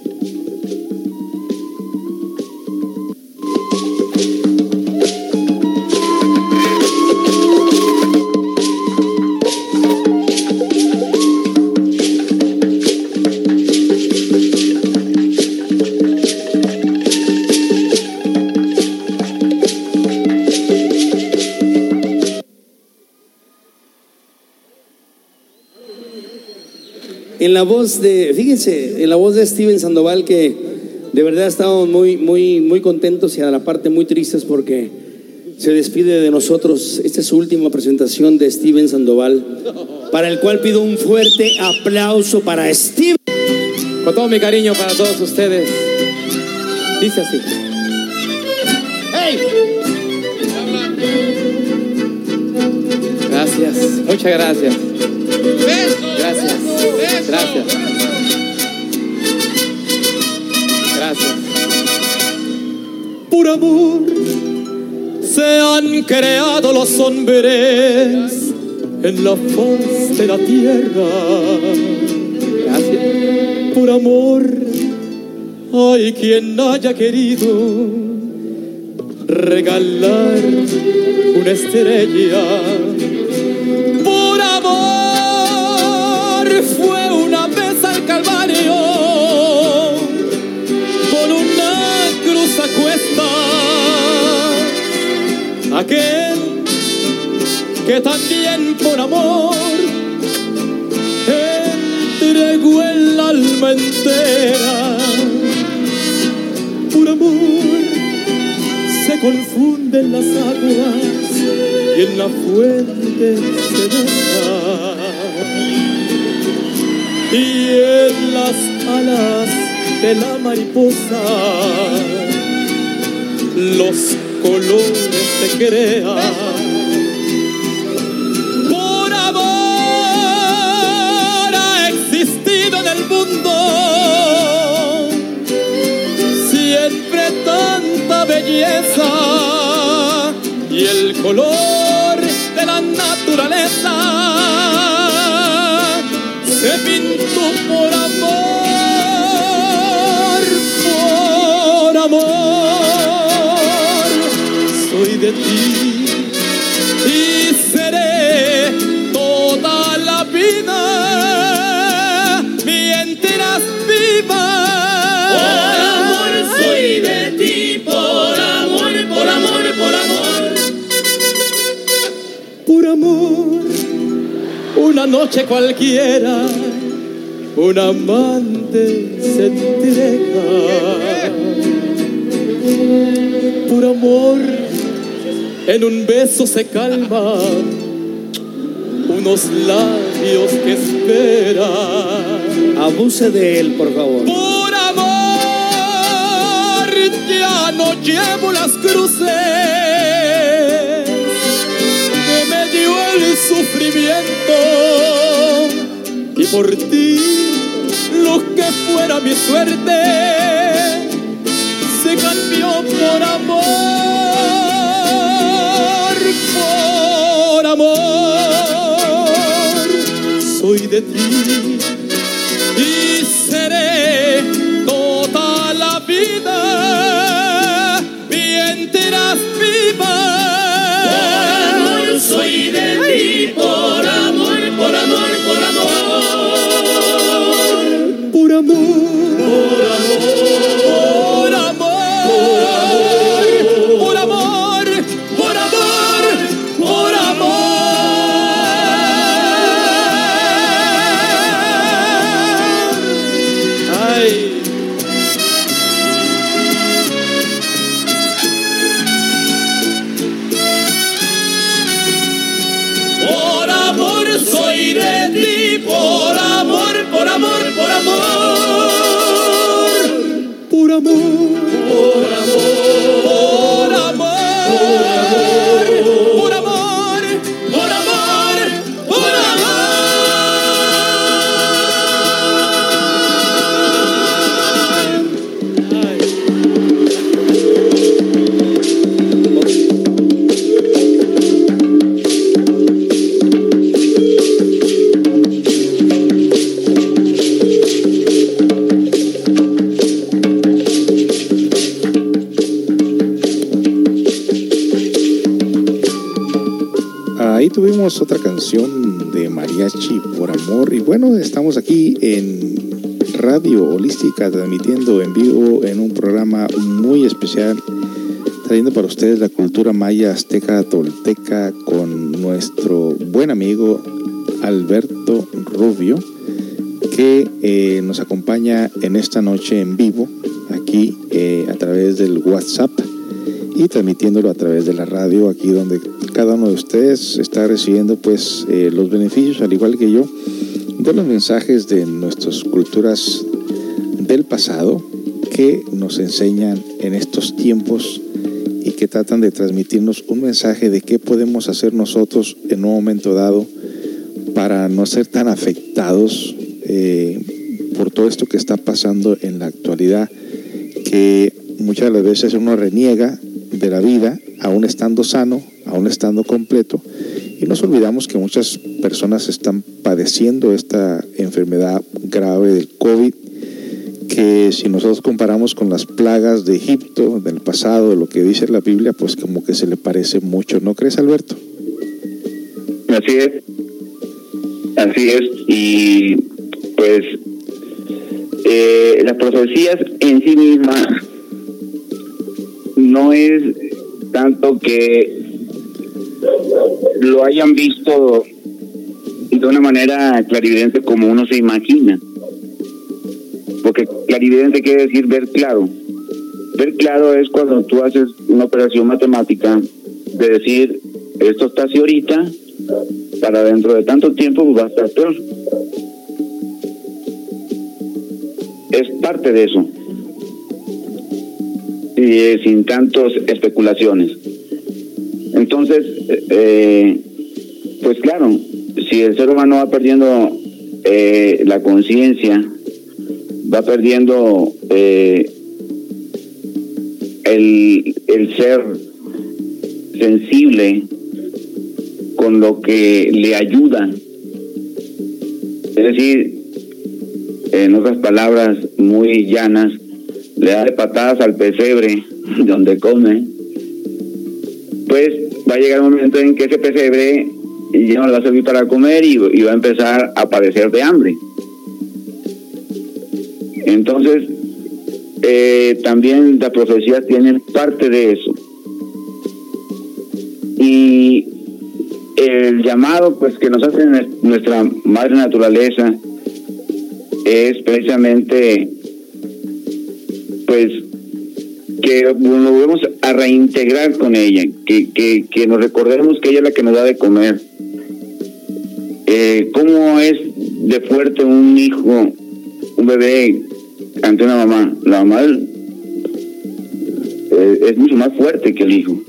La voz de, fíjense, en la voz de Steven Sandoval que de verdad estamos muy, muy, muy contentos y a la parte muy tristes porque se despide de nosotros. Esta es su última presentación de Steven Sandoval, para el cual pido un fuerte aplauso para Steven. Con todo mi cariño para todos ustedes. Dice así. ¡Hey! Gracias, muchas gracias. Gracias. Gracias. Gracias. Por amor se han creado los hombres en la faz de la tierra. Gracias. Por amor hay quien haya querido regalar una estrella. Fue una vez al Calvario con una cruz a cuesta. Aquel que también por amor entregó el alma entera. Por amor se confunden las aguas y en la fuente se deja. Y en las alas de la mariposa los colores se crean. Por amor ha existido en el mundo siempre tanta belleza y el color cualquiera, un amante se entrega. Por amor, en un beso se calma unos labios que esperan. Abuse de él, por favor. Por amor ya no llevo las cruces que me dio el sufrimiento por ti lo que fuera mi suerte Otra canción de Mariachi por Amor. Y bueno, estamos aquí en Radio Holística transmitiendo en vivo en un programa muy especial, trayendo para ustedes la cultura maya, azteca, tolteca con nuestro buen amigo Alberto Rubio, que eh, nos acompaña en esta noche en vivo, aquí eh, a través del WhatsApp y transmitiéndolo a través de la radio, aquí donde cada uno de ustedes está recibiendo pues eh, los beneficios, al igual que yo, de los mensajes de nuestras culturas del pasado que nos enseñan en estos tiempos y que tratan de transmitirnos un mensaje de qué podemos hacer nosotros en un momento dado para no ser tan afectados eh, por todo esto que está pasando en la actualidad, que muchas veces uno reniega de la vida, aún estando sano, aún estando completo, y nos olvidamos que muchas personas están padeciendo esta enfermedad grave del COVID, que si nosotros comparamos con las plagas de Egipto, del pasado, de lo que dice la Biblia, pues como que se le parece mucho, ¿no crees, Alberto? Así es. Así es. Y pues eh, las profecías en sí mismas no es tanto que lo hayan visto de una manera clarividente como uno se imagina. Porque clarividente quiere decir ver claro. Ver claro es cuando tú haces una operación matemática de decir, esto está así ahorita, para dentro de tanto tiempo va a estar peor. Es parte de eso. Y sin tantas especulaciones. Entonces, eh, pues claro, si el ser humano va perdiendo eh, la conciencia, va perdiendo eh, el, el ser sensible con lo que le ayuda. Es decir, en otras palabras muy llanas, le da de patadas al pesebre donde come, pues va a llegar un momento en que ese pesebre ya no le va a servir para comer y, va a empezar a padecer de hambre. Entonces, eh, también la profecía tiene parte de eso. Y el llamado pues que nos hace nuestra madre naturaleza es precisamente pues que nos volvemos a reintegrar con ella, que, que, que nos recordemos que ella es la que nos da de comer. Eh, ¿Cómo es de fuerte un hijo, un bebé ante una mamá? La mamá eh, es mucho más fuerte que el hijo.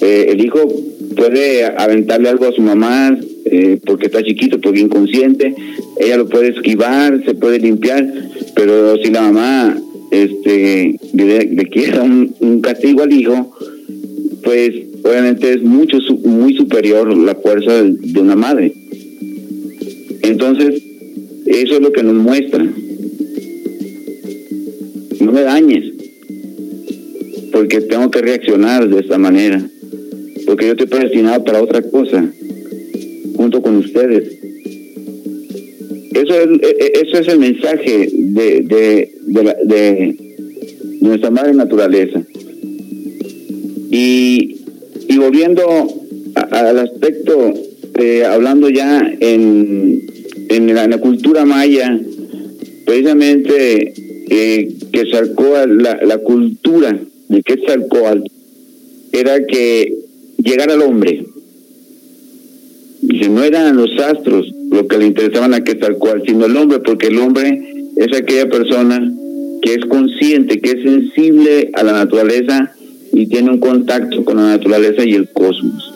Eh, el hijo puede aventarle algo a su mamá eh, porque está chiquito, porque inconsciente, ella lo puede esquivar, se puede limpiar, pero si la mamá este le, le quiere un, un castigo al hijo, pues obviamente es mucho muy superior la fuerza de, de una madre. Entonces, eso es lo que nos muestra. No me dañes, porque tengo que reaccionar de esta manera, porque yo estoy predestinado para otra cosa, junto con ustedes. Eso es, e- e- eso es el mensaje de, de, de, la- de nuestra madre naturaleza. Y, y volviendo a- al aspecto, eh, hablando ya en, en, la, cultura maya, precisamente eh, Quetzalcóatl, la, la cultura de Quetzalcóatl era que llegara al hombre. Dice, no eran los astros lo que le interesaban a Quetzalcóatl, sino el hombre, porque el hombre es aquella persona que es consciente, que es sensible a la naturaleza y tiene un contacto con la naturaleza y el cosmos.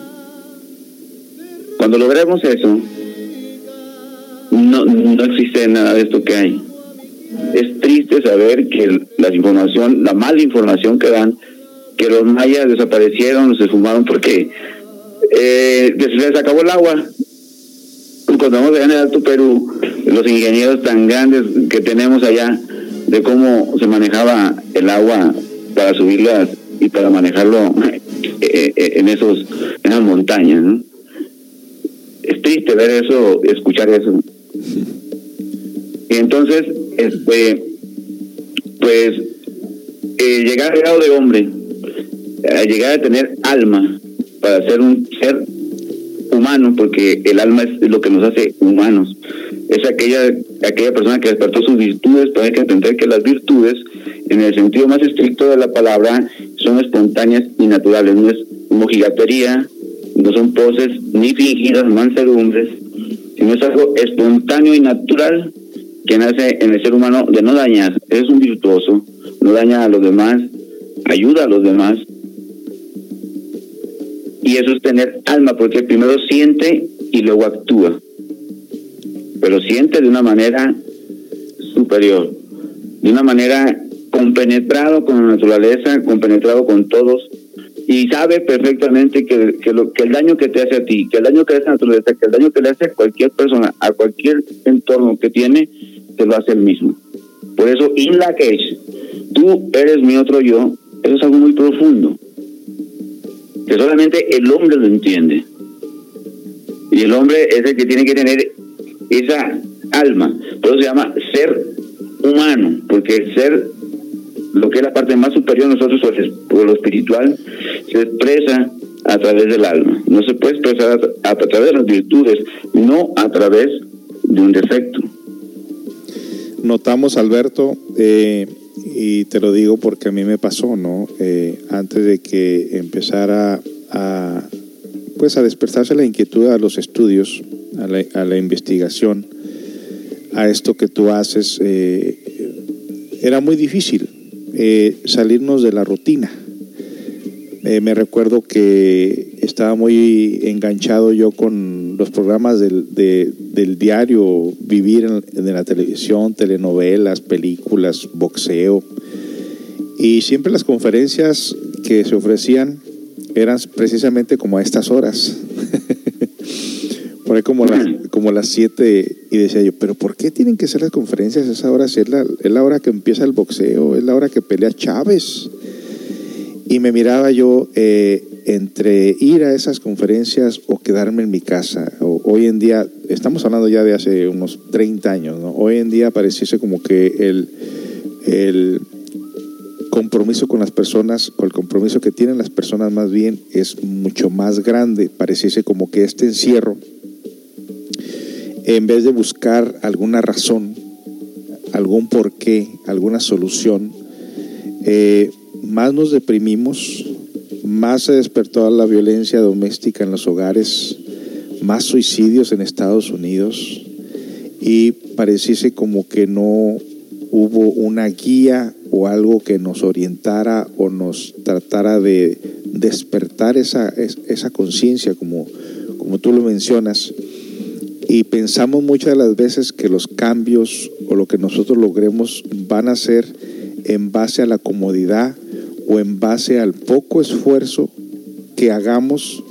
Cuando logremos eso, no, no existe nada de esto que hay. Es triste saber que la información, la mala información que dan, que los mayas desaparecieron, se fumaron porque eh, se les acabó el agua. Cuando vamos allá en el Alto Perú, los ingenieros tan grandes que tenemos allá, de cómo se manejaba el agua para subirlas y para manejarlo eh, eh, en esos en esas montañas. Es triste ver eso, escuchar eso. Y entonces, este, pues, eh, llegar al grado de hombre, llegar a tener alma para ser un ser humano, porque el alma es lo que nos hace humanos. Es aquella, aquella persona que despertó sus virtudes, pero hay que entender que las virtudes, en el sentido más estricto de la palabra, son espontáneas y naturales. No es mojigatería, no son poses ni fingidas mansedumbres, sino es algo espontáneo y natural que nace en el ser humano de no dañar. Es un virtuoso, no daña a los demás, ayuda a los demás. Y eso es tener alma, porque primero siente y luego actúa. Pero siente de una manera superior, de una manera compenetrado con la naturaleza, compenetrado con todos, y sabe perfectamente que, que, lo, que el daño que te hace a ti, que el daño que le hace a la naturaleza, que el daño que le hace a cualquier persona, a cualquier entorno que tiene, te lo hace el mismo. Por eso, in la cage, tú eres mi otro yo, eso es algo muy profundo, que solamente el hombre lo entiende. Y el hombre es el que tiene que tener esa alma, por eso se llama ser humano, porque el ser lo que es la parte más superior de nosotros, por lo espiritual, se expresa a través del alma. No se puede expresar a, través de las virtudes, no a través de un defecto. Notamos, Alberto, eh, y te lo digo porque a mí me pasó, ¿no? Eh, antes de que empezara a, pues a despertarse la inquietud a los estudios, a la, investigación, a esto que tú haces, eh, era muy difícil eh, salirnos de la rutina. Eh, me recuerdo que estaba muy enganchado yo con los programas del, del diario, vivir en, la televisión, telenovelas, películas, boxeo. Y siempre las conferencias que se ofrecían eran precisamente como a estas horas. Por ahí como, como las 7 y decía yo, pero ¿por qué tienen que ser las conferencias a esa hora? Si es la, es la hora que empieza el boxeo, es la hora que pelea Chávez. Y me miraba yo eh, entre ir a esas conferencias o quedarme en mi casa. O, hoy en día, estamos hablando ya de hace unos 30 años, ¿no? Hoy en día pareciese como que el, el compromiso con las personas, o el compromiso que tienen las personas más bien, es mucho más grande. Pareciese como que este encierro en vez de buscar alguna razón, algún porqué, alguna solución, eh, más nos deprimimos, más se despertó la violencia doméstica en los hogares, más suicidios en Estados Unidos y pareciese como que no hubo una guía o algo que nos orientara o nos tratara de despertar esa, esa conciencia, como, como tú lo mencionas. Y pensamos muchas de las veces que los cambios o lo que nosotros logremos van a ser en base a la comodidad o en base al poco esfuerzo que hagamos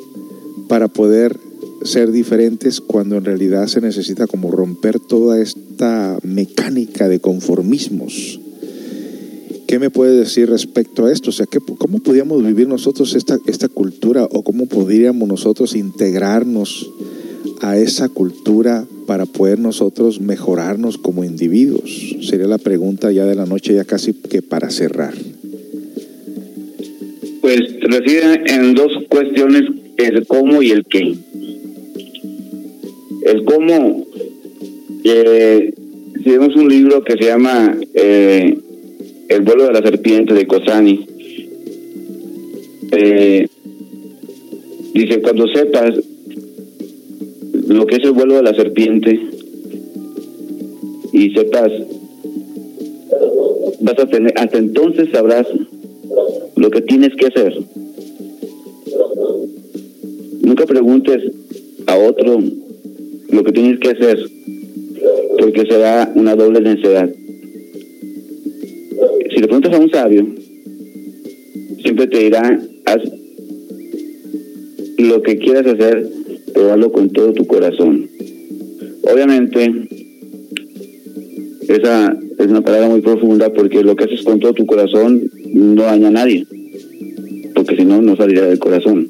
para poder ser diferentes cuando en realidad se necesita como romper toda esta mecánica de conformismos. ¿Qué me puede decir respecto a esto? O sea, ¿cómo podríamos vivir nosotros esta, esta cultura o cómo podríamos nosotros integrarnos a esa cultura para poder nosotros mejorarnos como individuos? Sería la pregunta ya de la noche, ya casi que para cerrar. Pues reside en dos cuestiones, el cómo y el qué. El cómo, eh, si vemos un libro que se llama eh, El vuelo de la serpiente de Cosani, eh, dice, cuando sepas lo que es el vuelo de la serpiente y sepas, vas a tener, hasta entonces sabrás lo que tienes que hacer. Nunca preguntes a otro lo que tienes que hacer, porque será una doble necedad. Si le preguntas a un sabio, siempre te dirá, haz lo que quieras hacer pero con todo tu corazón. Obviamente, esa es una palabra muy profunda porque lo que haces con todo tu corazón no daña a nadie. porque si no, no saldría del corazón.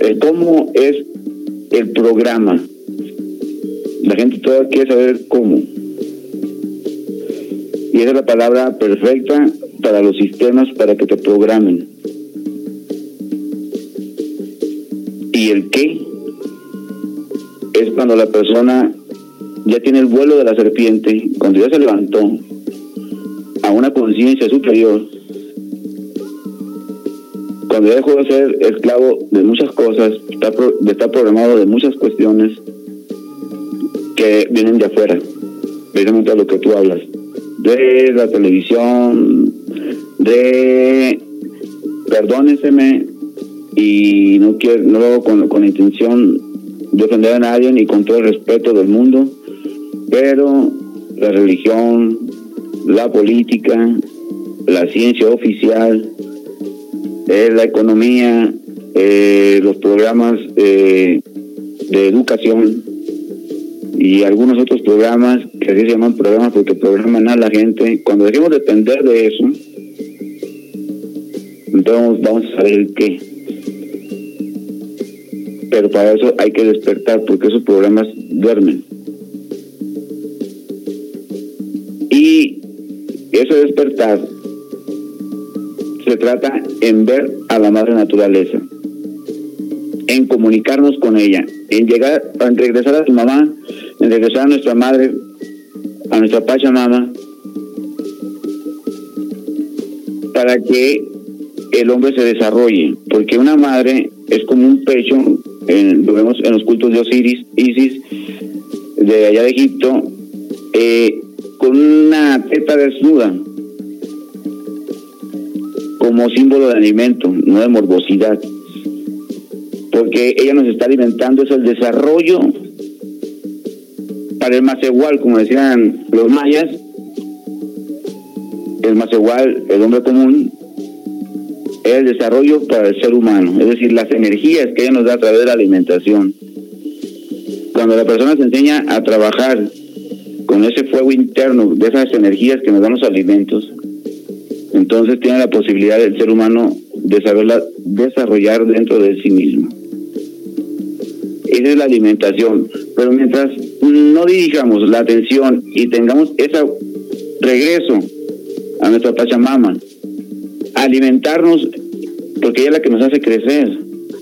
El cómo es el programa. La gente todavía quiere saber cómo. Y esa es la palabra perfecta para los sistemas para que te programen. Y el qué es cuando la persona ya tiene el vuelo de la serpiente, cuando ya se levantó a una conciencia superior, cuando ya dejó de ser esclavo de muchas cosas, está, está programado de muchas cuestiones que vienen de afuera, precisamente a lo que tú hablas, de la televisión, de, perdóneseme, y no quiero, no lo hago con, con la intención de ofender a nadie ni con todo el respeto del mundo, pero la religión, la política, la ciencia oficial, eh, la economía, eh, los programas eh, de educación y algunos otros programas que así se llaman programas porque programan a la gente. Cuando dejemos de depender de eso, entonces vamos a saber qué. Pero para eso hay que despertar porque esos programas duermen. Y ese despertar se trata en ver a la madre naturaleza, en comunicarnos con ella, en llegar, en regresar a tu mamá, en regresar a nuestra madre, a nuestra Pachamama, para que el hombre se desarrolle, porque una madre es como un pecho, lo vemos en los cultos de Osiris, Isis, de allá de Egipto, eh, con una teta desnuda como símbolo de alimento, no de morbosidad. Porque ella nos está alimentando, es el desarrollo para el más igual, como decían los mayas, el más igual, el hombre común, es el desarrollo para el ser humano, es decir, las energías que ella nos da a través de la alimentación. Cuando la persona se enseña a trabajar con ese fuego interno de esas energías que nos dan los alimentos, entonces tiene la posibilidad del ser humano de saberla desarrollar dentro de sí mismo. Esa es la alimentación. Pero mientras no dirijamos la atención y tengamos ese regreso a nuestra Pachamama, alimentarnos, porque ella es la que nos hace crecer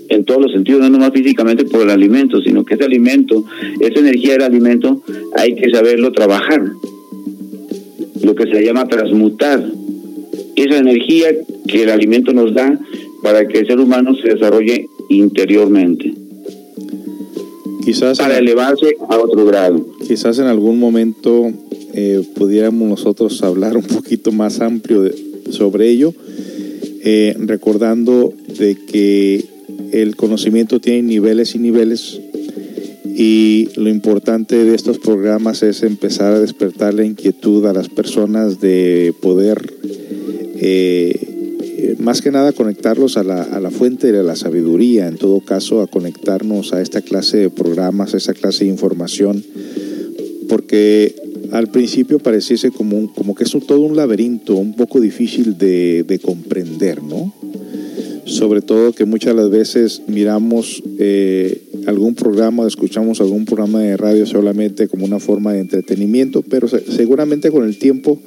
en todos los sentidos, no nomás físicamente por el alimento, sino que ese alimento, esa energía del alimento, hay que saberlo trabajar. Lo que se llama transmutar. Esa energía que el alimento nos da para que el ser humano se desarrolle interiormente. Quizás para en, elevarse a otro grado. Quizás en algún momento eh, pudiéramos nosotros hablar un poquito más amplio de, sobre ello, eh, recordando de que el conocimiento tiene niveles y niveles y lo importante de estos programas es empezar a despertar la inquietud a las personas de poder eh, más que nada conectarlos a la, a la, fuente de la sabiduría, en todo caso a conectarnos a esta clase de programas, a esta clase de información, porque al principio pareciese como, un, como que es todo un laberinto, un poco difícil de, de, comprender, ¿no? Sobre todo que muchas de las veces miramos eh, algún programa escuchamos algún programa de radio solamente como una forma de entretenimiento, pero se, seguramente con el tiempo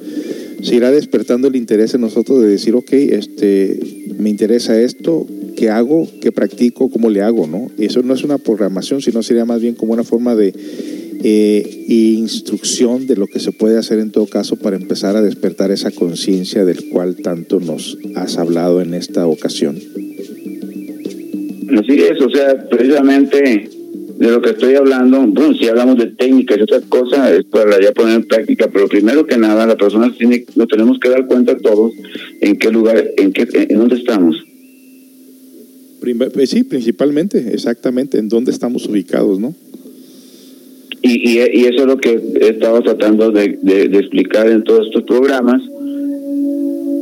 se irá despertando el interés en nosotros de decir, ok, este, me interesa esto, ¿qué hago? ¿Qué practico? ¿Cómo le hago? ¿no? Y eso no es una programación, sino sería más bien como una forma de eh, instrucción de lo que se puede hacer en todo caso para empezar a despertar esa conciencia del cual tanto nos has hablado en esta ocasión. Así es, o sea, precisamente de lo que estoy hablando, bueno, si hablamos de técnicas y otras cosas, es para ya poner en práctica, pero primero que nada, la persona tiene, nos tenemos que dar cuenta todos en qué lugar, en qué, en dónde estamos. Sí, principalmente, exactamente, en dónde estamos ubicados, ¿no? Y, y, y eso es lo que he estado tratando de, de, de explicar en todos estos programas,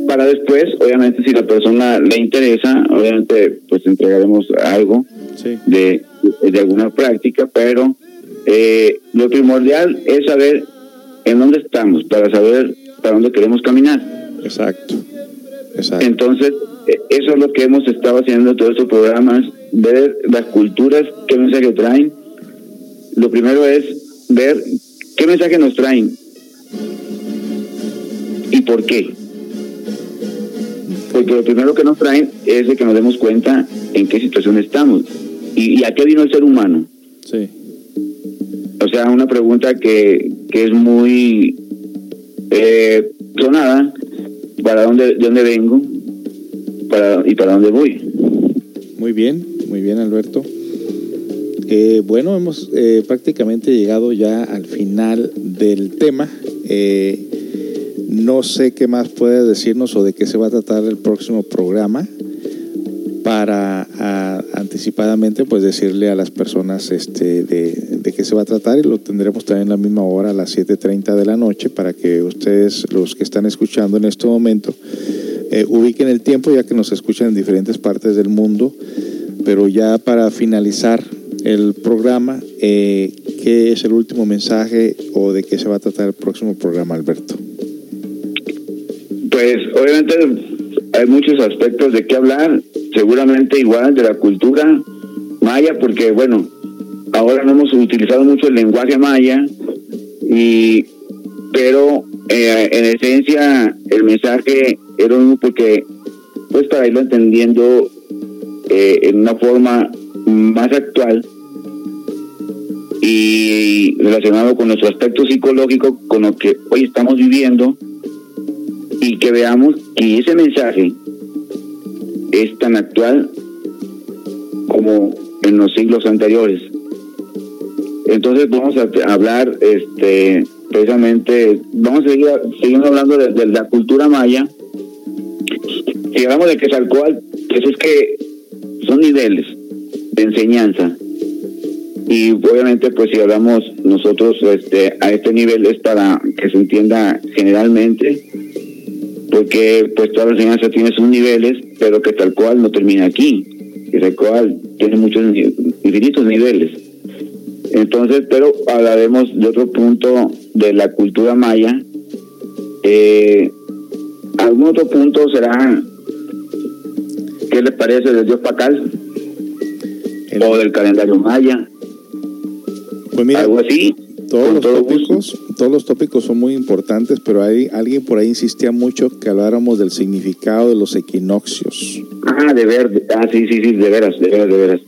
para después, obviamente, si la persona le interesa, obviamente, pues entregaremos algo sí. de, de, alguna práctica, pero eh, lo primordial es saber en dónde estamos, para saber para dónde queremos caminar. Exacto. Exacto. Entonces, eh, eso es lo que hemos estado haciendo en todos estos programas, ver las culturas, qué mensaje traen. Lo primero es ver qué mensaje nos traen y por qué. Porque lo primero que nos traen es de que nos demos cuenta en qué situación estamos y, y a qué vino el ser humano. Sí. O sea, una pregunta que, que es muy eh, sonada, ¿para dónde, de dónde vengo para, y para dónde voy? Muy bien, muy bien Alberto. Eh, bueno, hemos eh, prácticamente llegado ya al final del tema. Eh, no sé qué más puede decirnos o de qué se va a tratar el próximo programa para anticipadamente pues decirle a las personas este de, qué se va a tratar y lo tendremos también a la misma hora a las 7.30 de la noche para que ustedes los que están escuchando en este momento eh, ubiquen el tiempo ya que nos escuchan en diferentes partes del mundo pero ya para finalizar el programa eh, ¿qué es el último mensaje o de qué se va a tratar el próximo programa Alberto? Pues obviamente hay muchos aspectos de qué hablar, seguramente igual de la cultura maya, porque bueno, ahora no hemos utilizado mucho el lenguaje maya, y pero eh, en esencia el mensaje era un porque pues para irlo entendiendo eh, en una forma más actual y relacionado con nuestro aspecto psicológico, con lo que hoy estamos viviendo, y que veamos que ese mensaje es tan actual como en los siglos anteriores. Entonces vamos a hablar este precisamente, vamos a seguir siguiendo hablando de, la cultura maya. Si hablamos de Quetzalcóatl, pues es que son niveles de enseñanza. Y obviamente pues si hablamos nosotros este a este nivel es para que se entienda generalmente porque pues toda la enseñanza tiene sus niveles, pero que tal cual no termina aquí, que tal cual tiene muchos infinitos niveles. Entonces, pero hablaremos de otro punto de la cultura maya. Eh, ¿Algún otro punto será qué les parece del dios Pacal? El... O del calendario maya. Pues mira, algo así. Todos los, todo tópicos, todos los tópicos son muy importantes, pero hay alguien por ahí insistía mucho que habláramos del significado de los equinoccios. Ah, de ver, ah, sí, sí, sí, de veras, de veras, de veras.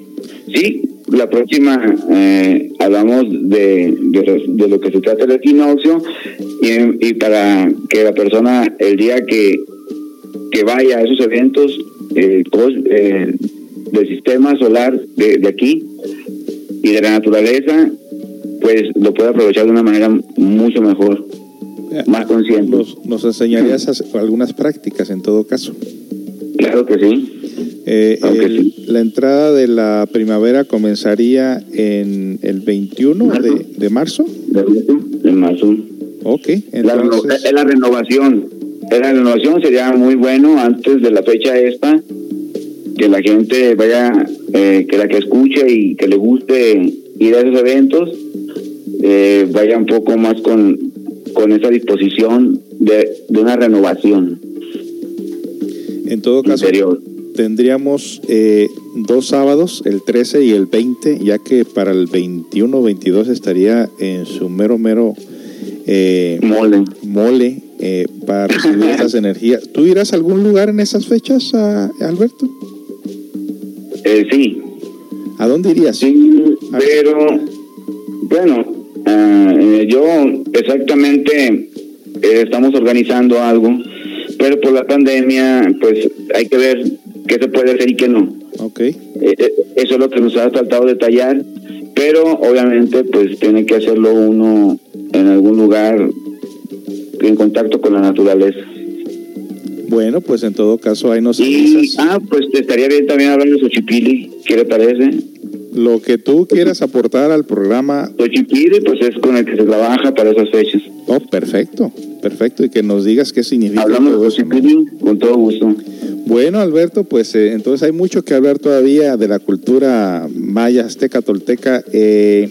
Sí, la próxima eh, hablamos de, de, de, lo que se trata del equinoccio y, y, para que la persona el día que, que vaya a esos eventos eh, cos, eh, del sistema solar de, de aquí y de la naturaleza pues lo puede aprovechar de una manera mucho mejor, más consciente. Nos, nos enseñarías algunas prácticas en todo caso. Claro que sí. Eh, el, sí. La entrada de la primavera comenzaría en el 21 ¿Marzo? De, de, marzo. De marzo. Ok, entonces... La, la renovación. La renovación sería muy bueno antes de la fecha esta, que la gente vaya, eh, que la que escuche y que le guste ir a esos eventos, eh, vaya un poco más con, con esa disposición de, de una renovación. En todo caso, interior. tendríamos eh, dos sábados, el 13 y el 20, ya que para el 21 22 estaría en su mero, mero eh, mole, mole eh, para recibir esas energías. ¿Tú irás a algún lugar en esas fechas, a, Alberto? sí. ¿A dónde irías? Sí, pero bueno, Uh, yo exactamente eh, estamos organizando algo, pero por la pandemia, pues hay que ver qué se puede hacer y qué no. Okay. Eh, eso es lo que nos ha tratado de tallar, pero obviamente pues tiene que hacerlo uno en algún lugar en contacto con la naturaleza. Bueno, pues en todo caso ahí nos y. Ah, pues te estaría bien también hablar de Xochipilli, ¿qué le parece? lo que tú quieras aportar al programa. Xochipire, pues es con el que se trabaja para esas fechas. Oh, perfecto, perfecto. Y que nos digas qué significa. Hablamos todo de Xochipire con todo gusto. Bueno, Alberto, pues eh, entonces hay mucho que hablar todavía de la cultura maya, azteca, tolteca. Eh,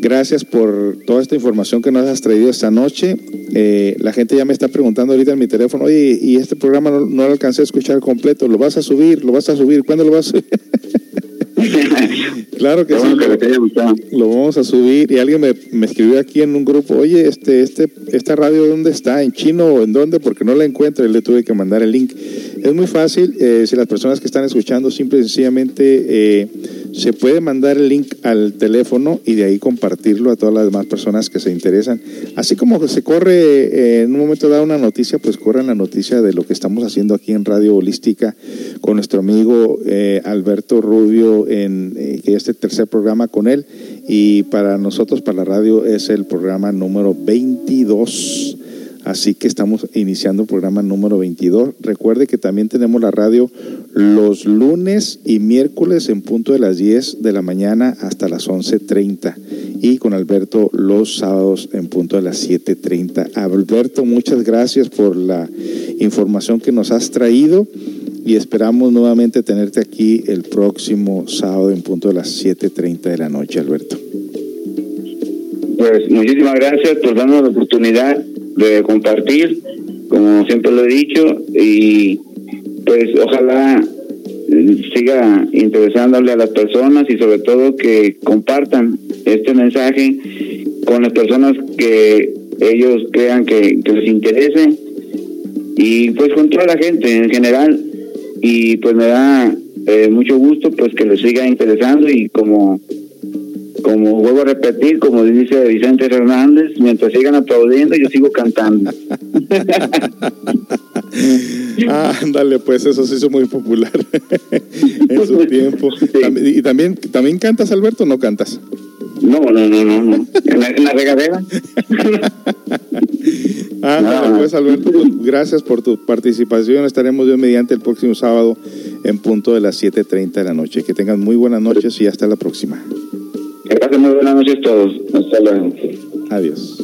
gracias por toda esta información que nos has traído esta noche. Eh, la gente ya me está preguntando ahorita en mi teléfono, oye, y este programa no, no lo alcancé a escuchar completo, ¿lo vas a subir? ¿Lo vas a subir? ¿Cuándo lo vas a subir? claro que sí. haya. Lo vamos a subir y alguien me, me escribió aquí en un grupo, oye, este, este, esta radio dónde está, en chino o en dónde, porque no la encuentro y le tuve que mandar el link. Es muy fácil, eh, si las personas que están escuchando simple y sencillamente eh, se puede mandar el link al teléfono y de ahí compartirlo a todas las demás personas que se interesan. Así como se corre eh, en un momento dado una noticia, pues corren la noticia de lo que estamos haciendo aquí en Radio Holística con nuestro amigo eh, Alberto Rubio, en, eh, que es el tercer programa con él. Y para nosotros, para la radio, es el programa número 22. Así que estamos iniciando el programa número 22. Recuerde que también tenemos la radio los lunes y miércoles en punto de las 10 de la mañana hasta las 11.30 y con Alberto los sábados en punto de las 7.30. Alberto, muchas gracias por la información que nos has traído y esperamos nuevamente tenerte aquí el próximo sábado en punto de las 7.30 de la noche, Alberto. Pues muchísimas gracias por darnos la oportunidad de compartir, como siempre lo he dicho, y pues ojalá eh, siga interesándole a las personas y sobre todo que compartan este mensaje con las personas que ellos crean que, les interese. Y pues con toda la gente en general y pues me da eh, mucho gusto pues que les siga interesando y como como vuelvo a repetir, como dice Vicente Hernández, mientras sigan aplaudiendo, yo sigo cantando. Ah, ándale, pues eso se hizo muy popular en su tiempo. Sí. ¿Y también, también cantas, Alberto, o no cantas? No, no, no, no, no. En la, en la regadera. Ah. pues, Alberto, pues, gracias por tu participación. Estaremos Dios mediante el próximo sábado en punto de las 7.30 de la noche. Que tengan muy buenas noches y hasta la próxima. Que pasen muy buenas noches todos. Hasta luego. Adiós.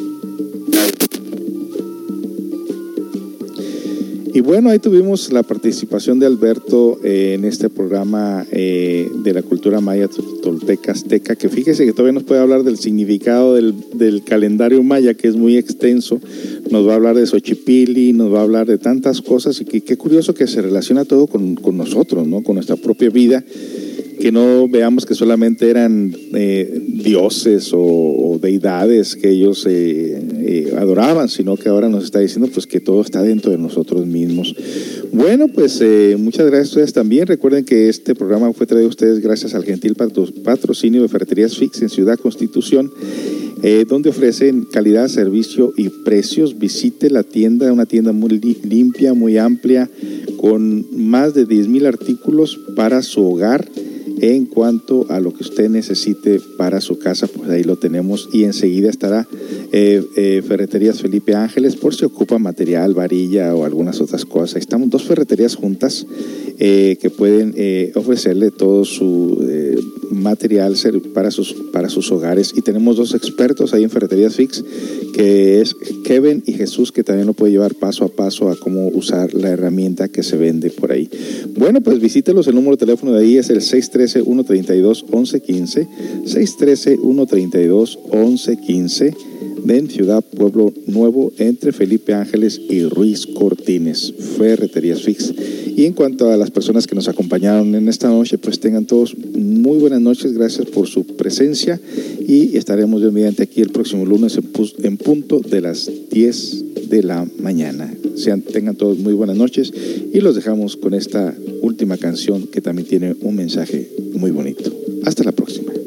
Y bueno, ahí tuvimos la participación de Alberto eh, en este programa eh, de la cultura maya tolteca azteca, que fíjese que todavía nos puede hablar del significado del, calendario maya, que es muy extenso. Nos va a hablar de Xochipili, nos va a hablar de tantas cosas y que qué curioso que se relaciona todo con, con nosotros, ¿no? Con nuestra propia vida que no veamos que solamente eran eh, dioses o, deidades que ellos eh, eh, adoraban, sino que ahora nos está diciendo pues que todo está dentro de nosotros mismos. Bueno, pues muchas gracias a ustedes también. Recuerden que este programa fue traído a ustedes gracias al gentil patro- patrocinio de Ferreterías Fix en Ciudad Constitución, donde ofrecen calidad, servicio y precios. Visite la tienda, una tienda muy li- limpia, muy amplia, con más de 10 mil artículos para su hogar en cuanto a lo que usted necesite para su casa, pues ahí lo tenemos y enseguida estará eh, eh, Ferreterías Felipe Ángeles por si ocupa material, varilla o algunas otras cosas. Estamos dos ferreterías juntas eh, que pueden ofrecerle todo su material para sus, para sus hogares y tenemos dos expertos ahí en Ferreterías Fix que es Kevin y Jesús que también lo puede llevar paso a paso a cómo usar la herramienta que se vende por ahí. Bueno, pues visítelos, el número de teléfono de ahí es el 613-132-1115, 613-132-1115 en Ciudad Pueblo Nuevo entre Felipe Ángeles y Ruiz Cortines, Ferreterías Fix. Y en cuanto a las personas que nos acompañaron en esta noche, pues tengan todos muy buenas noches, gracias por su presencia y estaremos de mediante aquí el próximo lunes en, punto de las 10 de la mañana. Sean, tengan todos muy buenas noches y los dejamos con esta última canción que también tiene un mensaje muy bonito. Hasta la próxima.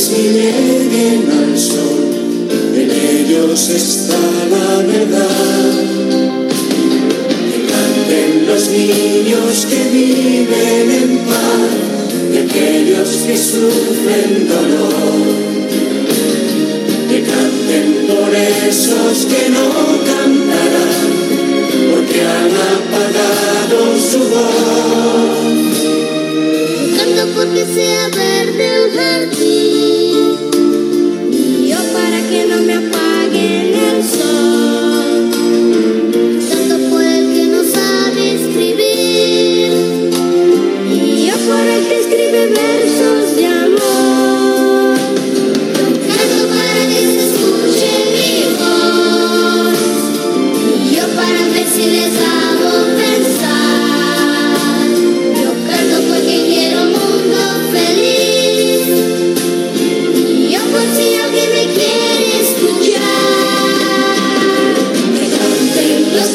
Voces y lleguen al sol, en ellos está la verdad. Que canten los niños que viven en paz, y aquellos que sufren dolor que canten por esos que no cantarán, porque han apagado su voz. Porque sea verde el jardín. Y yo para que no me apaguen el sol. Canto por el que no sabe escribir. Y yo por el que escribe versos de amor. Canto para que se escuche mi voz. Y yo para ver si les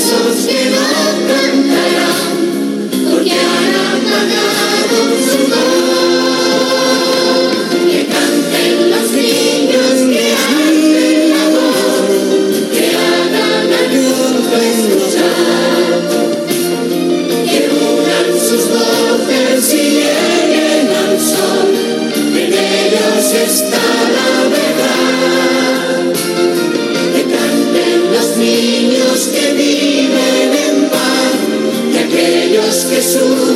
besos que dan Jesus.